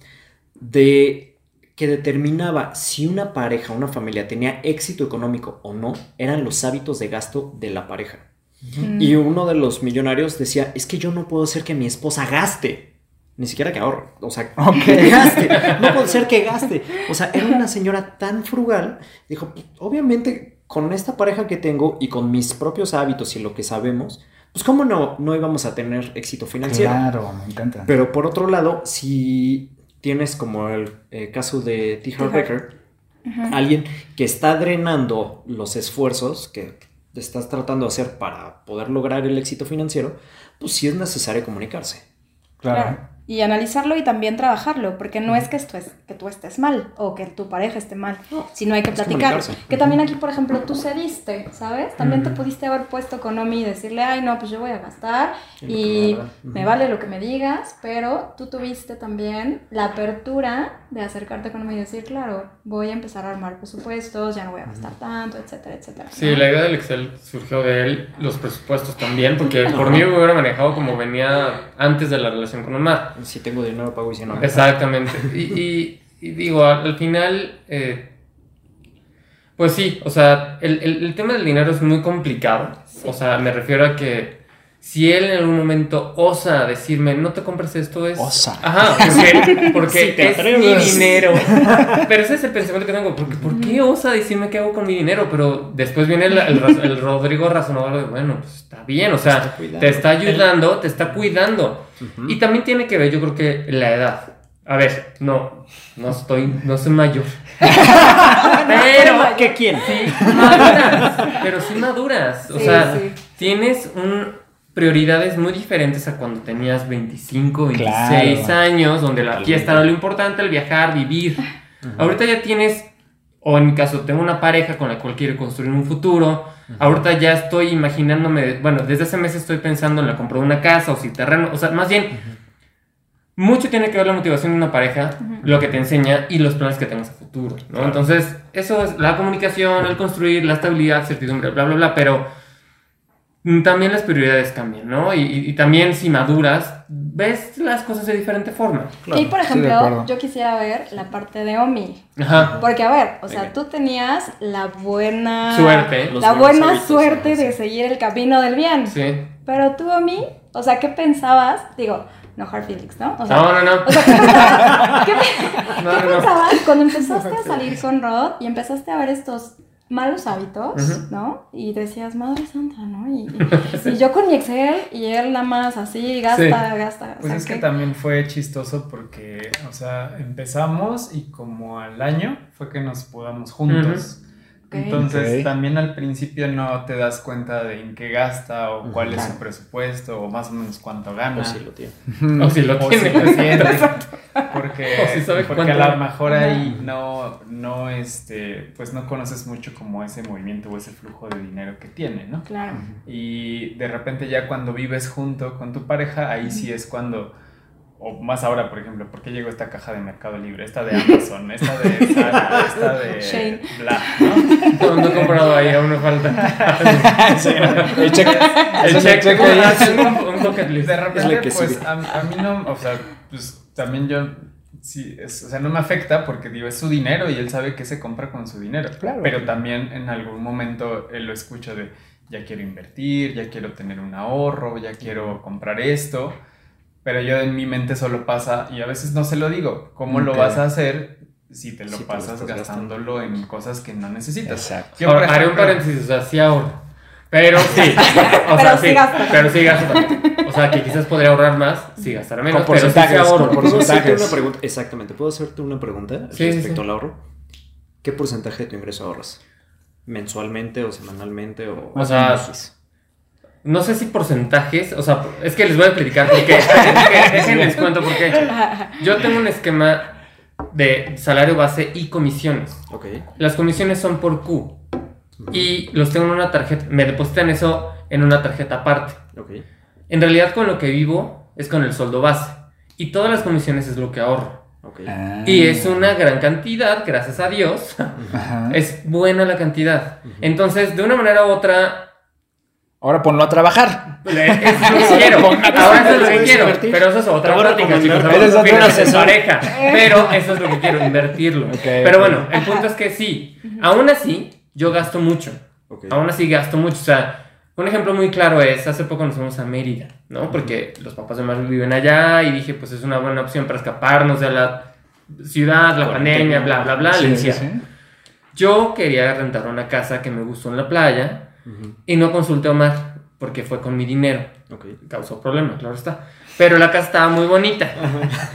de que determinaba si una pareja, una familia tenía éxito económico o no, eran los hábitos de gasto de la pareja. Mm. Y uno de los millonarios decía, es que yo no puedo hacer que mi esposa gaste. Ni siquiera que ahorre. O sea, que gaste. No puedo ser que gaste. O sea, era una señora tan frugal. Dijo, "Pues, obviamente, con esta pareja que tengo y con mis propios hábitos y lo que sabemos, pues cómo no, no íbamos a tener éxito financiero. Claro, me encanta. Pero por otro lado, si tienes como el eh, caso de T. Harv. Eker, alguien que está drenando los esfuerzos que estás tratando de hacer para poder lograr el éxito financiero, pues sí es necesario comunicarse. claro. Claro. Y analizarlo y también trabajarlo, porque no es que, esto es que tú estés mal o que tu pareja esté mal, sino hay que platicar. Que también aquí, por ejemplo, tú cediste, ¿sabes? También te pudiste haber puesto con Omi y decirle, ay, no, pues yo voy a gastar Y me vale lo que me digas, pero tú tuviste también la apertura de acercarte con Omi y decir, claro, voy a empezar a armar presupuestos, ya no voy a gastar tanto, etcétera, etcétera. Sí, la idea del Excel surgió de él, los presupuestos también, porque por mí me hubiera manejado como venía antes de la relación con Omar. Si tengo dinero, pago y si no. Exactamente. Y, y- y digo, al, al final, eh, pues sí, o sea, el, el- el tema del dinero es muy complicado. O sea, me refiero a que si él en algún momento osa decirme, no te compres esto, es... Osa. Ajá, porque, porque Si te es mi dinero. Pero ese es el pensamiento que tengo, porque ¿por qué osa decirme qué hago con mi dinero? Pero después viene el, el Rodrigo razonador de, bueno, pues está bien, o está sea, te está ayudando, te está cuidando. Y también tiene que ver, yo creo que la edad. A ver, no, no estoy, no soy mayor. pero, ¿Qué quién? sí maduras, pero sí maduras. O Sí, sea, sí. tienes un prioridades muy diferentes a cuando tenías 25, 26 Claro. años, donde la Totalmente. fiesta era lo importante, el viajar, vivir. Ahorita ya tienes, o en mi caso, tengo una pareja con la cual quiero construir un futuro. Ahorita ya estoy imaginándome, bueno, desde hace meses estoy pensando en la compra de una casa o si terreno, o sea, más bien, mucho tiene que ver la motivación de una pareja, lo que te enseña y los planes que tengas a futuro, ¿no? Entonces, eso es la comunicación, el construir, la estabilidad, certidumbre, bla, bla, bla, pero también las prioridades cambian, ¿no? Y, y- y también si maduras, ves las cosas de diferente forma. Y por ejemplo, yo quisiera ver la parte de Omi. Ajá. Porque, a ver, o sea, tú tenías la buena Suerte. La buena hábitos, suerte de seguir el camino del bien. Sí. Pero tú, Omi, o sea, ¿qué pensabas? Digo, no hard feelings, ¿no? O sea, No, no, no. o sea, ¿qué pensabas, ¿Qué pe- No, qué no, no. pensabas cuando empezaste a salir con Rod y empezaste a ver estos malos hábitos. ¿no? Y decías, madre santa, ¿no? Y, y- y yo con mi Excel y él nada más así, gasta, Sí. gasta. o Pues sea, es que también fue chistoso porque, o sea, empezamos y como al año fue que nos mudamos juntos. Entonces también al principio no te das cuenta de en qué gasta o cuál es su presupuesto o más o menos cuánto gana. O sí lo tiene. O si lo O si tiene. lo siente. Porque, O si sabe porque a lo mejor ahí no, no, este, pues no conoces mucho como ese movimiento o ese flujo de dinero que tiene, ¿no? Claro. Y de repente ya cuando vives junto con tu pareja, ahí sí es cuando, o más ahora, por ejemplo, ¿por qué llegó esta caja de Mercado Libre? Esta de Amazon, esta de Zara, esta de Shane. bla, ¿no? No, no he comprado ahí, aún me falta. El check. El check, check ¿cómo ahí. haces un, un bucket list? De Es repente, que pues a, a mí no, o sea, pues también yo, sí, es- o sea, no me afecta porque digo, es su dinero y él sabe que se compra con su dinero. Claro. Pero también en algún momento él lo escucha de, ya quiero invertir, ya quiero tener un ahorro, ya quiero comprar esto. Pero yo en mi mente solo pasa, y a veces no se lo digo, ¿cómo lo vas a hacer si te lo Si te lo pasas gastándolo en cosas que no necesitas? Exacto. Yo, Ahora, por haré un paréntesis, o sea, sí ahorro. Pero sí. O Pero sea, sí sí. gasta. Pero sí gasto también. O sea, que quizás podría ahorrar más, sí gastar menos, Con pero sí se ahorro. con ¿Puedo hacerte porcentajes. una pregunta? Exactamente. ¿Puedo hacerte una pregunta Sí, respecto sí. al ahorro? ¿Qué porcentaje de tu ingreso ahorras? ¿Mensualmente o semanalmente o O sea? No sé si porcentajes, o sea, es que les voy a explicar por qué. Cuento por qué. Yo tengo un esquema de salario base y comisiones. Ok. Las comisiones son por Q. Y los tengo en una tarjeta, me depositan eso en una tarjeta aparte. Ok. En realidad con lo que vivo es con el sueldo base. Y todas las comisiones es lo que ahorro. Ok. Ah. Y es una gran cantidad, gracias a Dios. Ajá. Es buena la cantidad. Entonces, de una manera u otra, Ahora ponlo a trabajar. es lo que quiero. Ahora eso es lo que quiero. Pero eso es otra plática, chicos. en asesor. pareja. Pero eso es lo que quiero, invertirlo. Pero bueno, el punto es que sí. Aún así, yo gasto mucho. Aún así gasto mucho. O sea, un ejemplo muy claro es, hace poco nos fuimos a Mérida, ¿no? Porque los papás de Mario viven allá y dije, pues es una buena opción para escaparnos de la ciudad, la pandemia, bla, bla, bla. Sí, le sí, decía, sí. Yo quería rentar una casa que me gustó en la playa Y no consulté a Omar porque fue con mi dinero. Ok. Causó problema, claro está. Pero la casa estaba muy bonita,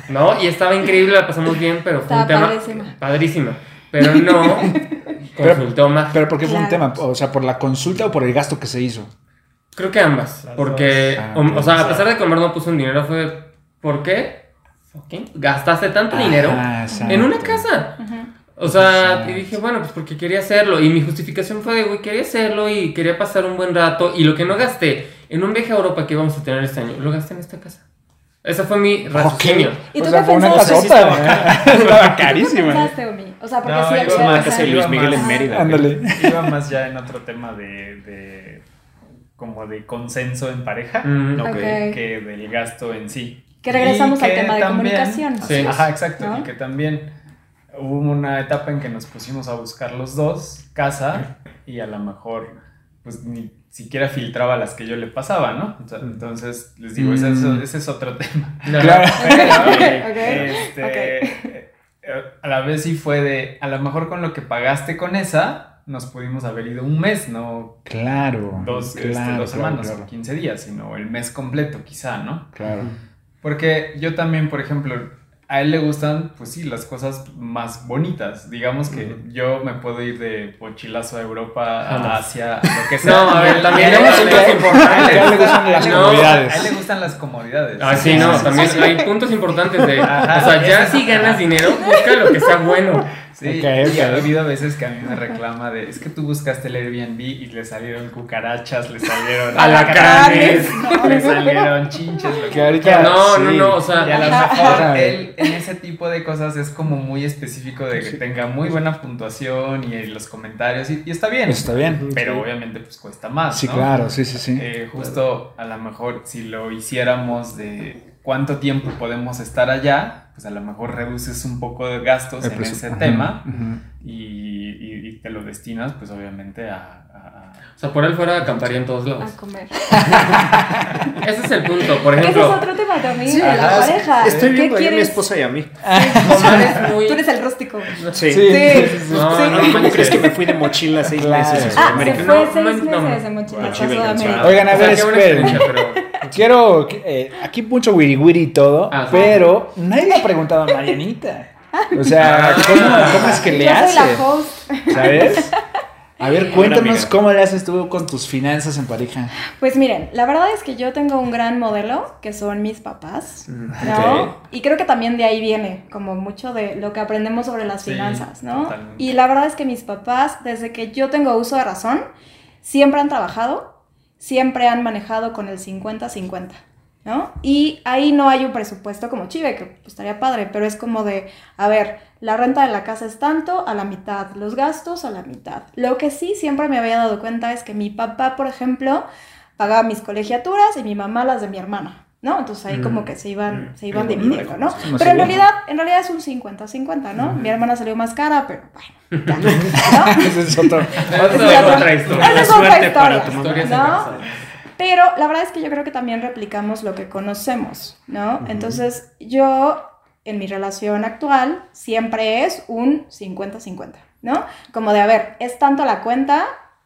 ¿no? Y estaba increíble, la pasamos bien, pero fue un tema padrísima. padrísima. Pero no consulté a Omar. Pero ¿por qué fue un Claro. tema? O sea, ¿por la consulta o por el gasto que se hizo? Creo que ambas. Las Porque. Ah, o, o sea, a pesar de que Omar no puso un dinero, fue. ¿Por qué? Fucking Gastaste tanto dinero Ah, exacto. en una casa. Ujú. O sea, y dije, bueno, pues porque quería hacerlo. Y mi justificación fue de, güey, quería hacerlo y quería pasar un buen rato. Y lo que no gasté en un viaje a Europa que íbamos a tener este año, lo gasté en esta casa. Esa fue mi raciocinio. ¿Y o tú sea, qué una pensaste? casota. Estaba ¿Qué carísima. pensaste, Omi? O sea, porque No, sí, iba o casa de Luis iba Miguel en más. Mérida. Ándale. Iba más ya en otro tema de, de como de consenso en pareja Mm, Ok. Ok. que del gasto en sí. Que regresamos Y al que tema de también- comunicación. Sí. Ajá, exacto. ¿No? Y que también hubo una etapa en que nos pusimos a buscar los dos casa y a lo mejor pues ni siquiera filtraba las que yo le pasaba, ¿no? Sea, Entonces, les digo, ese, es, Mm. ese es otro tema. Claro. Ok, Este, A la vez sí fue de, a lo mejor con lo que pagaste con esa, nos pudimos haber ido un mes, no Claro. dos, este, claro, dos claro, semanas claro. o 15 días, sino el mes completo quizá, ¿no? Claro. Porque yo también, por ejemplo, a él le gustan, pues sí, las cosas más bonitas. Digamos que yo me puedo ir de mochilazo a Europa, a Asia, a lo que sea. No, a ver, también a él le importantes. A le gustan las No, A comodidades. él le gustan las comodidades. Ah, sí, no, también hay puntos importantes de. Ajá. O sea, ya si ganas dinero, busca lo que sea bueno. Sí, Ok, y ok. ha habido veces que a mí me reclama de, es que tú buscaste el Airbnb y le salieron cucarachas, le salieron Alacranes. le salieron chinches, lo Que ahorita- No, no, sí. no, o sea. Y a lo mejor él en ese tipo de cosas es como muy específico de que tenga muy buena puntuación y los comentarios y, y está bien. Está bien. Pero obviamente pues cuesta más. Sí, ¿no? claro, sí, sí, sí. Eh, justo a lo mejor si lo hiciéramos de cuánto tiempo podemos estar allá, pues a lo mejor reduces un poco de gastos El en ese tema y, y- y te lo destinas pues obviamente a... a- O sea, por él fuera acamparía en todos A lados. comer. Ese es el punto. Por Ese es ejemplo, otro tema también, Sí, de la ajá, pareja. Estoy ¿Qué viendo a mi esposa y a mí. Es muy. Tú eres el rústico. Sí. Sí. Sí. No, Sí. no, ¿Cómo crees que me fui de mochila seis Claro. meses a Ah, se Sudamérica? fue No, seis no, meses no. en mochila Bueno, a Chile, Sudamérica. Oigan, a O sea, ver, esperen. Quiero, eh, aquí mucho wiri wiri y todo, Ajá. pero nadie le ha preguntado a Marianita. O sea, Ah. ¿cómo, cómo es que le Yo soy la host. ¿Sabes? A ver, cuéntanos cómo le haces tú con tus finanzas en pareja. Pues miren, la verdad es que yo tengo un gran modelo, que son mis papás, ¿no? Ok. Y creo que también de ahí viene como mucho de lo que aprendemos sobre las Sí, finanzas, ¿no? totalmente. Y la verdad es que mis papás, desde que yo tengo uso de razón, siempre han trabajado, siempre han manejado con el 50-50, ¿no? Y ahí no hay un presupuesto como chive, que pues, estaría padre, pero es como de, a ver, la renta de la casa es tanto, a la mitad, los gastos a la mitad. Lo que sí siempre me había dado cuenta es que mi papá, por ejemplo, pagaba mis colegiaturas y mi mamá las de mi hermana, ¿no? Entonces ahí como que se iban, se iban dividiendo, ¿no? Pero en realidad, en realidad es un 50-50, ¿no? Mi hermana salió más cara, pero bueno, ya, ¿no? Ese es. Esa otra- historia. esa es otra historia. Pero la verdad es que yo creo que también replicamos lo que conocemos, ¿no? Entonces, yo en mi relación actual siempre es un 50-50, ¿no? Como de, a ver, es tanto la cuenta,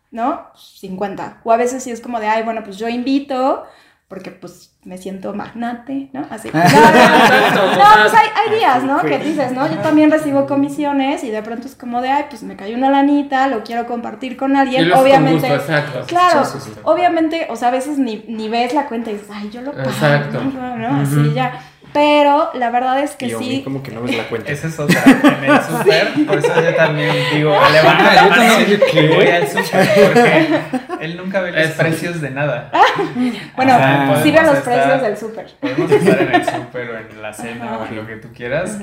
¿no? 50. O a veces sí es como de, ay, bueno, pues yo invito porque pues me siento magnate, ¿no? Así. No, no, no, no, pues hay, hay días, ¿no? Que dices, ¿no? Yo también recibo comisiones y de pronto es como de, ay, pues me cayó una lanita, lo quiero compartir con alguien, obviamente. gusto, exacto. Claro, Sí, sí, sí. obviamente, o sea, a veces ni, ni ves la cuenta y dices, ay, yo lo pago, Exacto. ¿no? ¿no? Así ya. Pero la verdad es que Y sí. como que no ves la cuenta. Esa es otra. En el súper, por eso yo también digo, levanta la yo mano ¿qué? voy al súper, porque él nunca ve los Eso. precios de nada. Bueno, Ajá. sí veo los precios del súper. Podemos estar en el súper o en la cena o en lo que tú quieras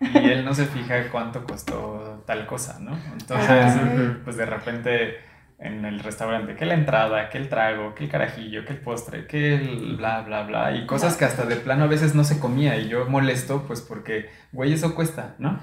y él no se fija cuánto costó tal cosa, ¿no? Entonces, Ajá. pues de repente en el restaurante, que la entrada, que el trago, que el carajillo, que el postre, que el bla, bla, bla, y cosas que hasta de plano a veces no se comía y yo molesto pues porque, güey, eso cuesta, ¿no?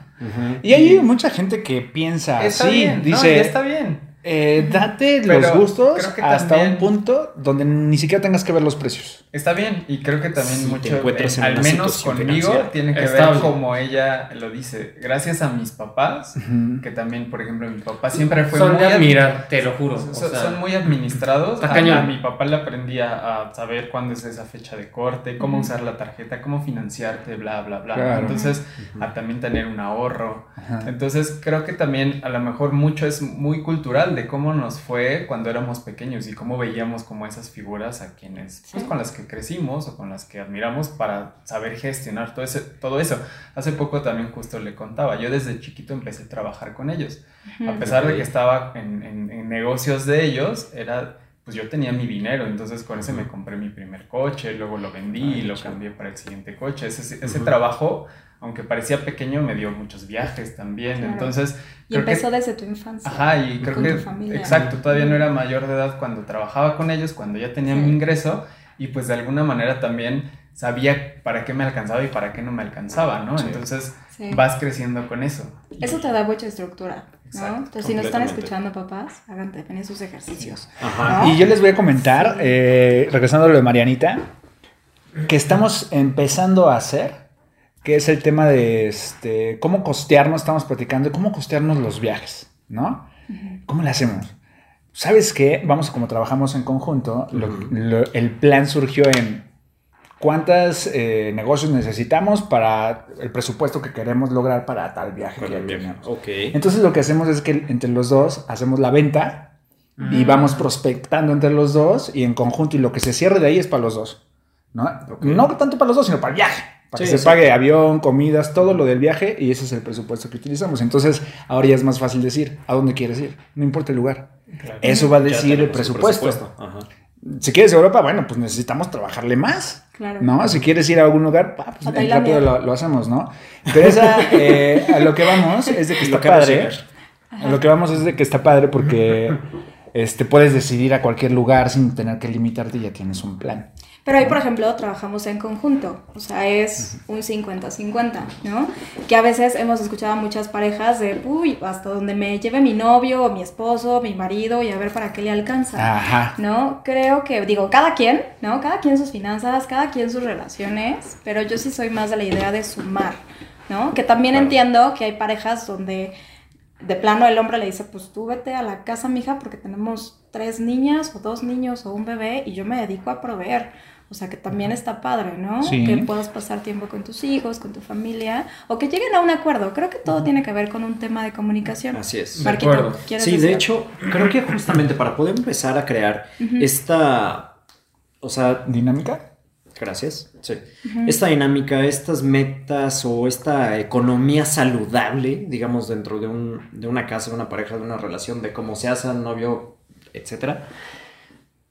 Y hay mucha gente que piensa Está así, bien, no, y dice, está bien. Eh, date Pero los gustos hasta también- un punto donde ni siquiera tengas que ver los precios. Está bien, y creo que también Si mucho, encuentras eh, en al menos conmigo, tiene que estable. ver como ella lo dice. Gracias a mis papás, que también, por ejemplo, mi papá siempre fue Son muy de ad- admirar, te lo juro. Son, o sea, son muy administrados. está A, cañón. a mi papá le aprendí a, saber cuándo es esa fecha de corte, cómo usar la tarjeta, cómo financiarte, bla, bla, bla. Claro. Entonces, a también tener un ahorro. Entonces, creo que también a lo mejor mucho es muy cultural de cómo nos fue cuando éramos pequeños y cómo veíamos como esas figuras a quienes, pues Sí. con las que crecimos o con las que admiramos para saber gestionar todo, ese, todo eso. Hace poco también justo le contaba, yo desde chiquito empecé a trabajar con ellos. A pesar de que estaba en, en- en negocios de ellos, era, pues yo tenía mi dinero, entonces con ese me compré mi primer coche, luego lo vendí y lo cambié para el siguiente coche. Ese, ese trabajo, aunque parecía pequeño, me dio muchos viajes también. Claro. Entonces, Y que- empezó desde tu infancia. Ajá, y creo con que, tu familia. exacto, todavía no era mayor de edad cuando trabajaba con ellos, cuando ya tenía Sí. mi ingreso y pues de alguna manera también sabía para qué me alcanzaba y para qué no me alcanzaba, ¿no? Sí. Entonces Sí. vas creciendo con eso. Eso te da mucha estructura, ¿no? Exacto, Entonces, si nos están escuchando, papás, hagan también esos ejercicios. Ajá. ¿no? Y yo les voy a comentar, eh, regresando a lo de Marianita, que estamos empezando a hacer, que es el tema de este, cómo costearnos, estamos platicando de cómo costearnos los viajes, ¿no? ¿Cómo le hacemos? ¿Sabes qué? Vamos, como trabajamos en conjunto, lo- lo- el plan surgió en cuántos eh, negocios necesitamos para el presupuesto que queremos lograr para tal viaje Para que viaje. tenemos. Ok. Entonces lo que hacemos es que entre los dos hacemos la venta Mm. y vamos prospectando entre los dos y en conjunto y lo que se cierre de ahí es para los dos. ¿no? no tanto para los dos, sino para el viaje. Para Sí, que se exacto. pague avión, comidas, todo lo del viaje y ese es el presupuesto que utilizamos. Entonces ahora ya es más fácil decir a dónde quieres ir, no importa el lugar. Eso va a decir el tenemos presupuesto. Ajá. Si quieres Europa, bueno, pues necesitamos trabajarle más. Claro. ¿No? Si quieres ir a algún lugar, pues en rápido lo, lo hacemos, ¿no? Pero esa, eh, a lo que vamos es de que Lo está que padre. A lo que vamos es de que está padre porque este, puedes decidir a cualquier lugar sin tener que limitarte y ya tienes un plan. Pero ahí, por ejemplo, trabajamos en conjunto, o sea, es un 50-50, ¿no? Que a veces hemos escuchado a muchas parejas de, uy, hasta donde me lleve mi novio o mi esposo, mi marido, y a ver para qué le alcanza. Ajá. ¿no? Creo que, digo, cada quien, ¿no? Cada quien sus finanzas, cada quien sus relaciones, pero yo sí soy más de la idea de sumar, ¿no? Que también Claro. entiendo que hay parejas donde de plano el hombre le dice, pues tú vete a la casa, mija, porque tenemos tres niñas o dos niños o un bebé y yo me dedico a proveer. O sea, que también está padre, ¿no? Sí. Que puedas pasar tiempo con tus hijos, con tu familia, o que lleguen a un acuerdo. Creo que todo tiene que ver con un tema de comunicación. Así es. De Marquito, acuerdo. ¿quieres Sí, de hecho, creo que justamente para poder empezar a crear esta, o sea, ¿Dinámica? Gracias. Sí. Esta dinámica, estas metas o esta economía saludable, digamos, dentro de, un, de una casa, de una pareja, de una relación, de cómo se hace novio, etcétera.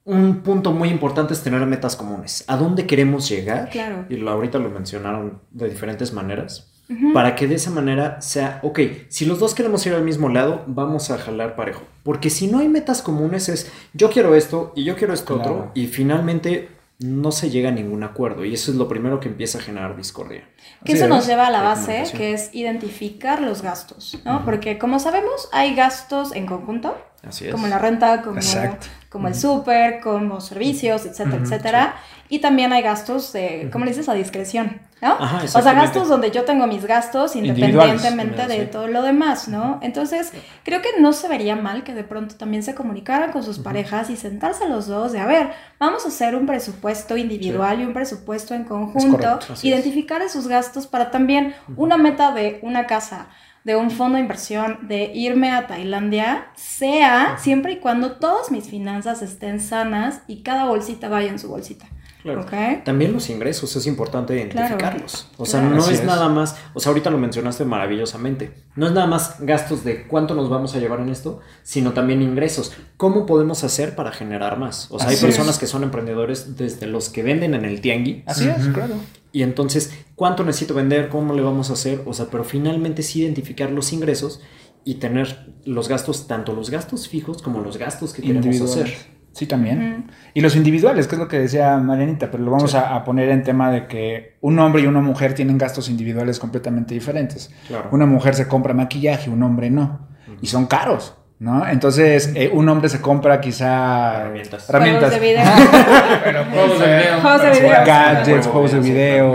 Un punto muy importante es tener metas comunes. ¿A dónde queremos llegar? Claro. Y lo, ahorita lo mencionaron de diferentes maneras. Para que de esa manera sea, ok, si los dos queremos ir al mismo lado, vamos a jalar parejo. Porque si no hay metas comunes es, yo quiero esto y yo quiero esto Claro. otro, y finalmente no se llega a ningún acuerdo. Y eso es lo primero que empieza a generar discordia. Que eso nos lleva a la base, que es identificar los gastos, ¿no? Porque como sabemos, hay gastos en conjunto, Así es. como la renta, como, Exacto. como el súper, como servicios, etcétera, etcétera. Y también hay gastos de, ¿cómo le dices? A discreción, ¿no? Ajá, o sea, gastos donde yo tengo mis gastos independientemente de sí. todo lo demás, ¿no? Entonces, creo que no se vería mal que de pronto también se comunicaran con sus parejas y sentarse los dos de, a ver, vamos a hacer un presupuesto individual y un presupuesto en conjunto, correcto, identificar esos gastos para también una meta de una casa, de un fondo de inversión, de irme a Tailandia, sea siempre y cuando todas mis finanzas estén sanas y cada bolsita vaya en su bolsita. Claro. También los ingresos, es importante identificarlos. O sea, Claro. no Así es, es. nada más, o sea, ahorita lo mencionaste maravillosamente, no es nada más gastos de cuánto nos vamos a llevar en esto, sino también ingresos. ¿Cómo podemos hacer para generar más? O sea, hay personas es. que son emprendedores desde los que venden en el tianguis. Así es, claro. Y entonces, ¿cuánto necesito vender? ¿Cómo le vamos a hacer? O sea, pero finalmente sí identificar los ingresos y tener los gastos, tanto los gastos fijos como los gastos que queremos hacer. Sí, también. Y los individuales, que es lo que decía Marianita, pero lo vamos a, a poner en tema de que un hombre y una mujer tienen gastos individuales completamente diferentes. Claro. Una mujer se compra maquillaje, un hombre no. Y son caros, ¿no? Entonces, eh, un hombre se compra quizá Herramientas. herramientas. Juegos de video. Pero Juegos de video. Juegos de video. Gadgets, un juegos de video,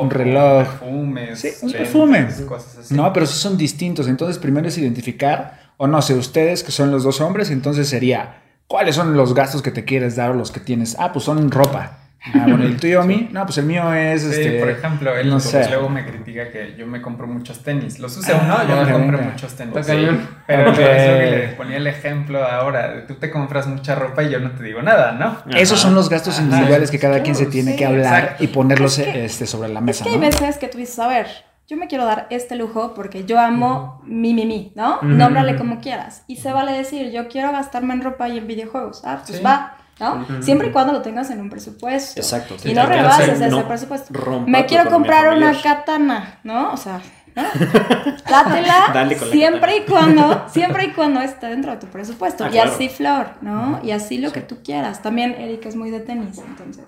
un reloj. perfumes, Sí, un perfume. cosas así. No, pero sí son distintos. Entonces, primero es identificar, o no sé, ustedes que son los dos hombres, entonces sería, ¿cuáles son los gastos que te quieres dar o los que tienes? Ah, pues son ropa. Ah, bueno, ¿y el tuyo a mí? No, pues el mío es, Sí, este... por ejemplo, él no pues, sé. luego me critica que yo me compro muchos tenis. Los use o Ah, no, yo me compro venga. muchos tenis. Cañón. Pero Ok. por eso que le ponía el ejemplo ahora, de tú te compras mucha ropa y yo no te digo nada, ¿no? Esos son los gastos Ajá. individuales que cada quien se tiene sí, que hablar exacto. y ponerlos Es que- este, sobre la Es mesa, que hay ¿no? veces que tú dices, a ver, yo me quiero dar este lujo porque yo amo mi, mi, mi, ¿no? Nómbrale como quieras. Y se vale decir, yo quiero gastarme en ropa y en videojuegos. Ah, pues Sí. va, ¿no? Siempre y cuando lo tengas en un presupuesto. Exacto. Y no rebases ese no presupuesto. Me quiero comprar una katana, ¿no? O sea, ¿no? Dátela Dale con la siempre y cuando, siempre y cuando esté dentro de tu presupuesto. Ah, y claro. así flor, ¿no? Y así lo que tú quieras. También Eric es muy de tenis, entonces.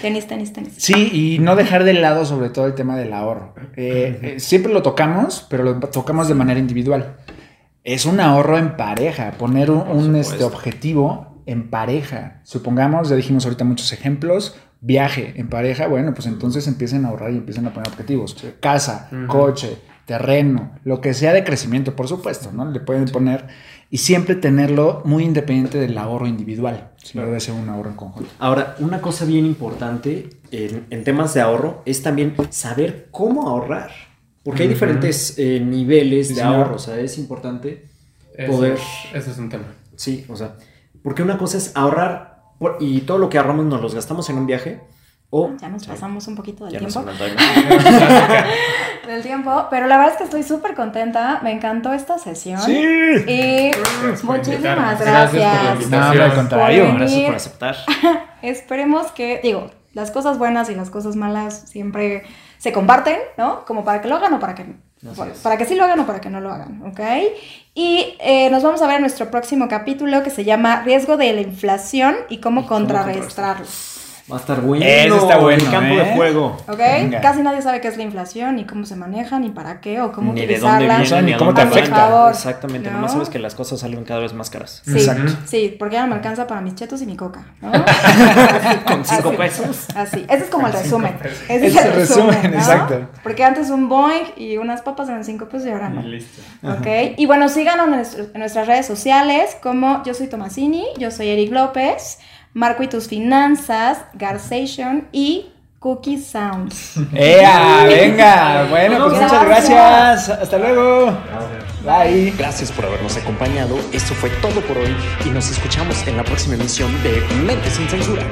Tenis, tenis, tenis. Sí, y no dejar de lado sobre todo el tema del ahorro. Eh, eh, siempre lo tocamos, pero lo tocamos de manera individual. Es un ahorro en pareja, poner un, un, este, objetivo en pareja. Supongamos, ya dijimos ahorita muchos ejemplos, viaje en pareja, bueno, pues entonces empiecen a ahorrar y empiecen a poner objetivos. Casa, coche, terreno, lo que sea de crecimiento, por supuesto, ¿no? Le pueden poner y siempre tenerlo muy independiente del ahorro individual. No debe ser un ahorro en conjunto. Ahora, una cosa bien importante en, en temas de ahorro es también saber cómo ahorrar. Porque hay diferentes eh, niveles Sí, de señor. ahorro. O sea, es importante Eso, poder. eso es un tema. Sí, o sea, porque una cosa es ahorrar por- y todo lo que ahorramos nos los gastamos en un viaje. O Ya nos pasamos un poquito del Ya tiempo. Del tiempo, pero la verdad es que estoy súper contenta. Me encantó esta sesión. Sí. Y muchísimas gracias. Gracias por. Por Gracias venir. por aceptar. Esperemos que, digo, las cosas buenas y las cosas malas siempre se comparten, ¿no? Como para que lo hagan o para que Para que sí lo hagan o para que no lo hagan, ¿ok? Y eh, nos vamos a ver en nuestro próximo capítulo que se llama Riesgo de la inflación y cómo Y cómo contrarrestarlo. Va a estar bueno. Eso está bueno, El campo ¿eh? de juego. ¿Ok? Venga. Casi nadie sabe qué es la inflación, ni cómo se maneja, ni para qué, o cómo Ni de dónde viene, ni cómo te afecta. Exactamente. ¿No? Nomás sabes que las cosas salen cada vez más caras. Sí, Exacto. sí, porque ya no me alcanza para mis chetos y mi coca, ¿no? Con cinco Así. pesos. Así, ese es como el resumen. Ese Es el resumen, exacto. Porque antes un Boeing y unas papas eran 5 pesos y ahora no. Listo. Ok, y bueno, síganos en, nuestro- en nuestras redes sociales como yo soy Tomasini, yo soy Eric López, Marco y tus finanzas, Garsation y Cookie Sounds. ¡Ea! Venga. Bueno, pues muchas Gracias. gracias. Hasta luego. Bye. Gracias por habernos acompañado. Esto fue todo por hoy y nos escuchamos en la próxima emisión de Mente sin Censura.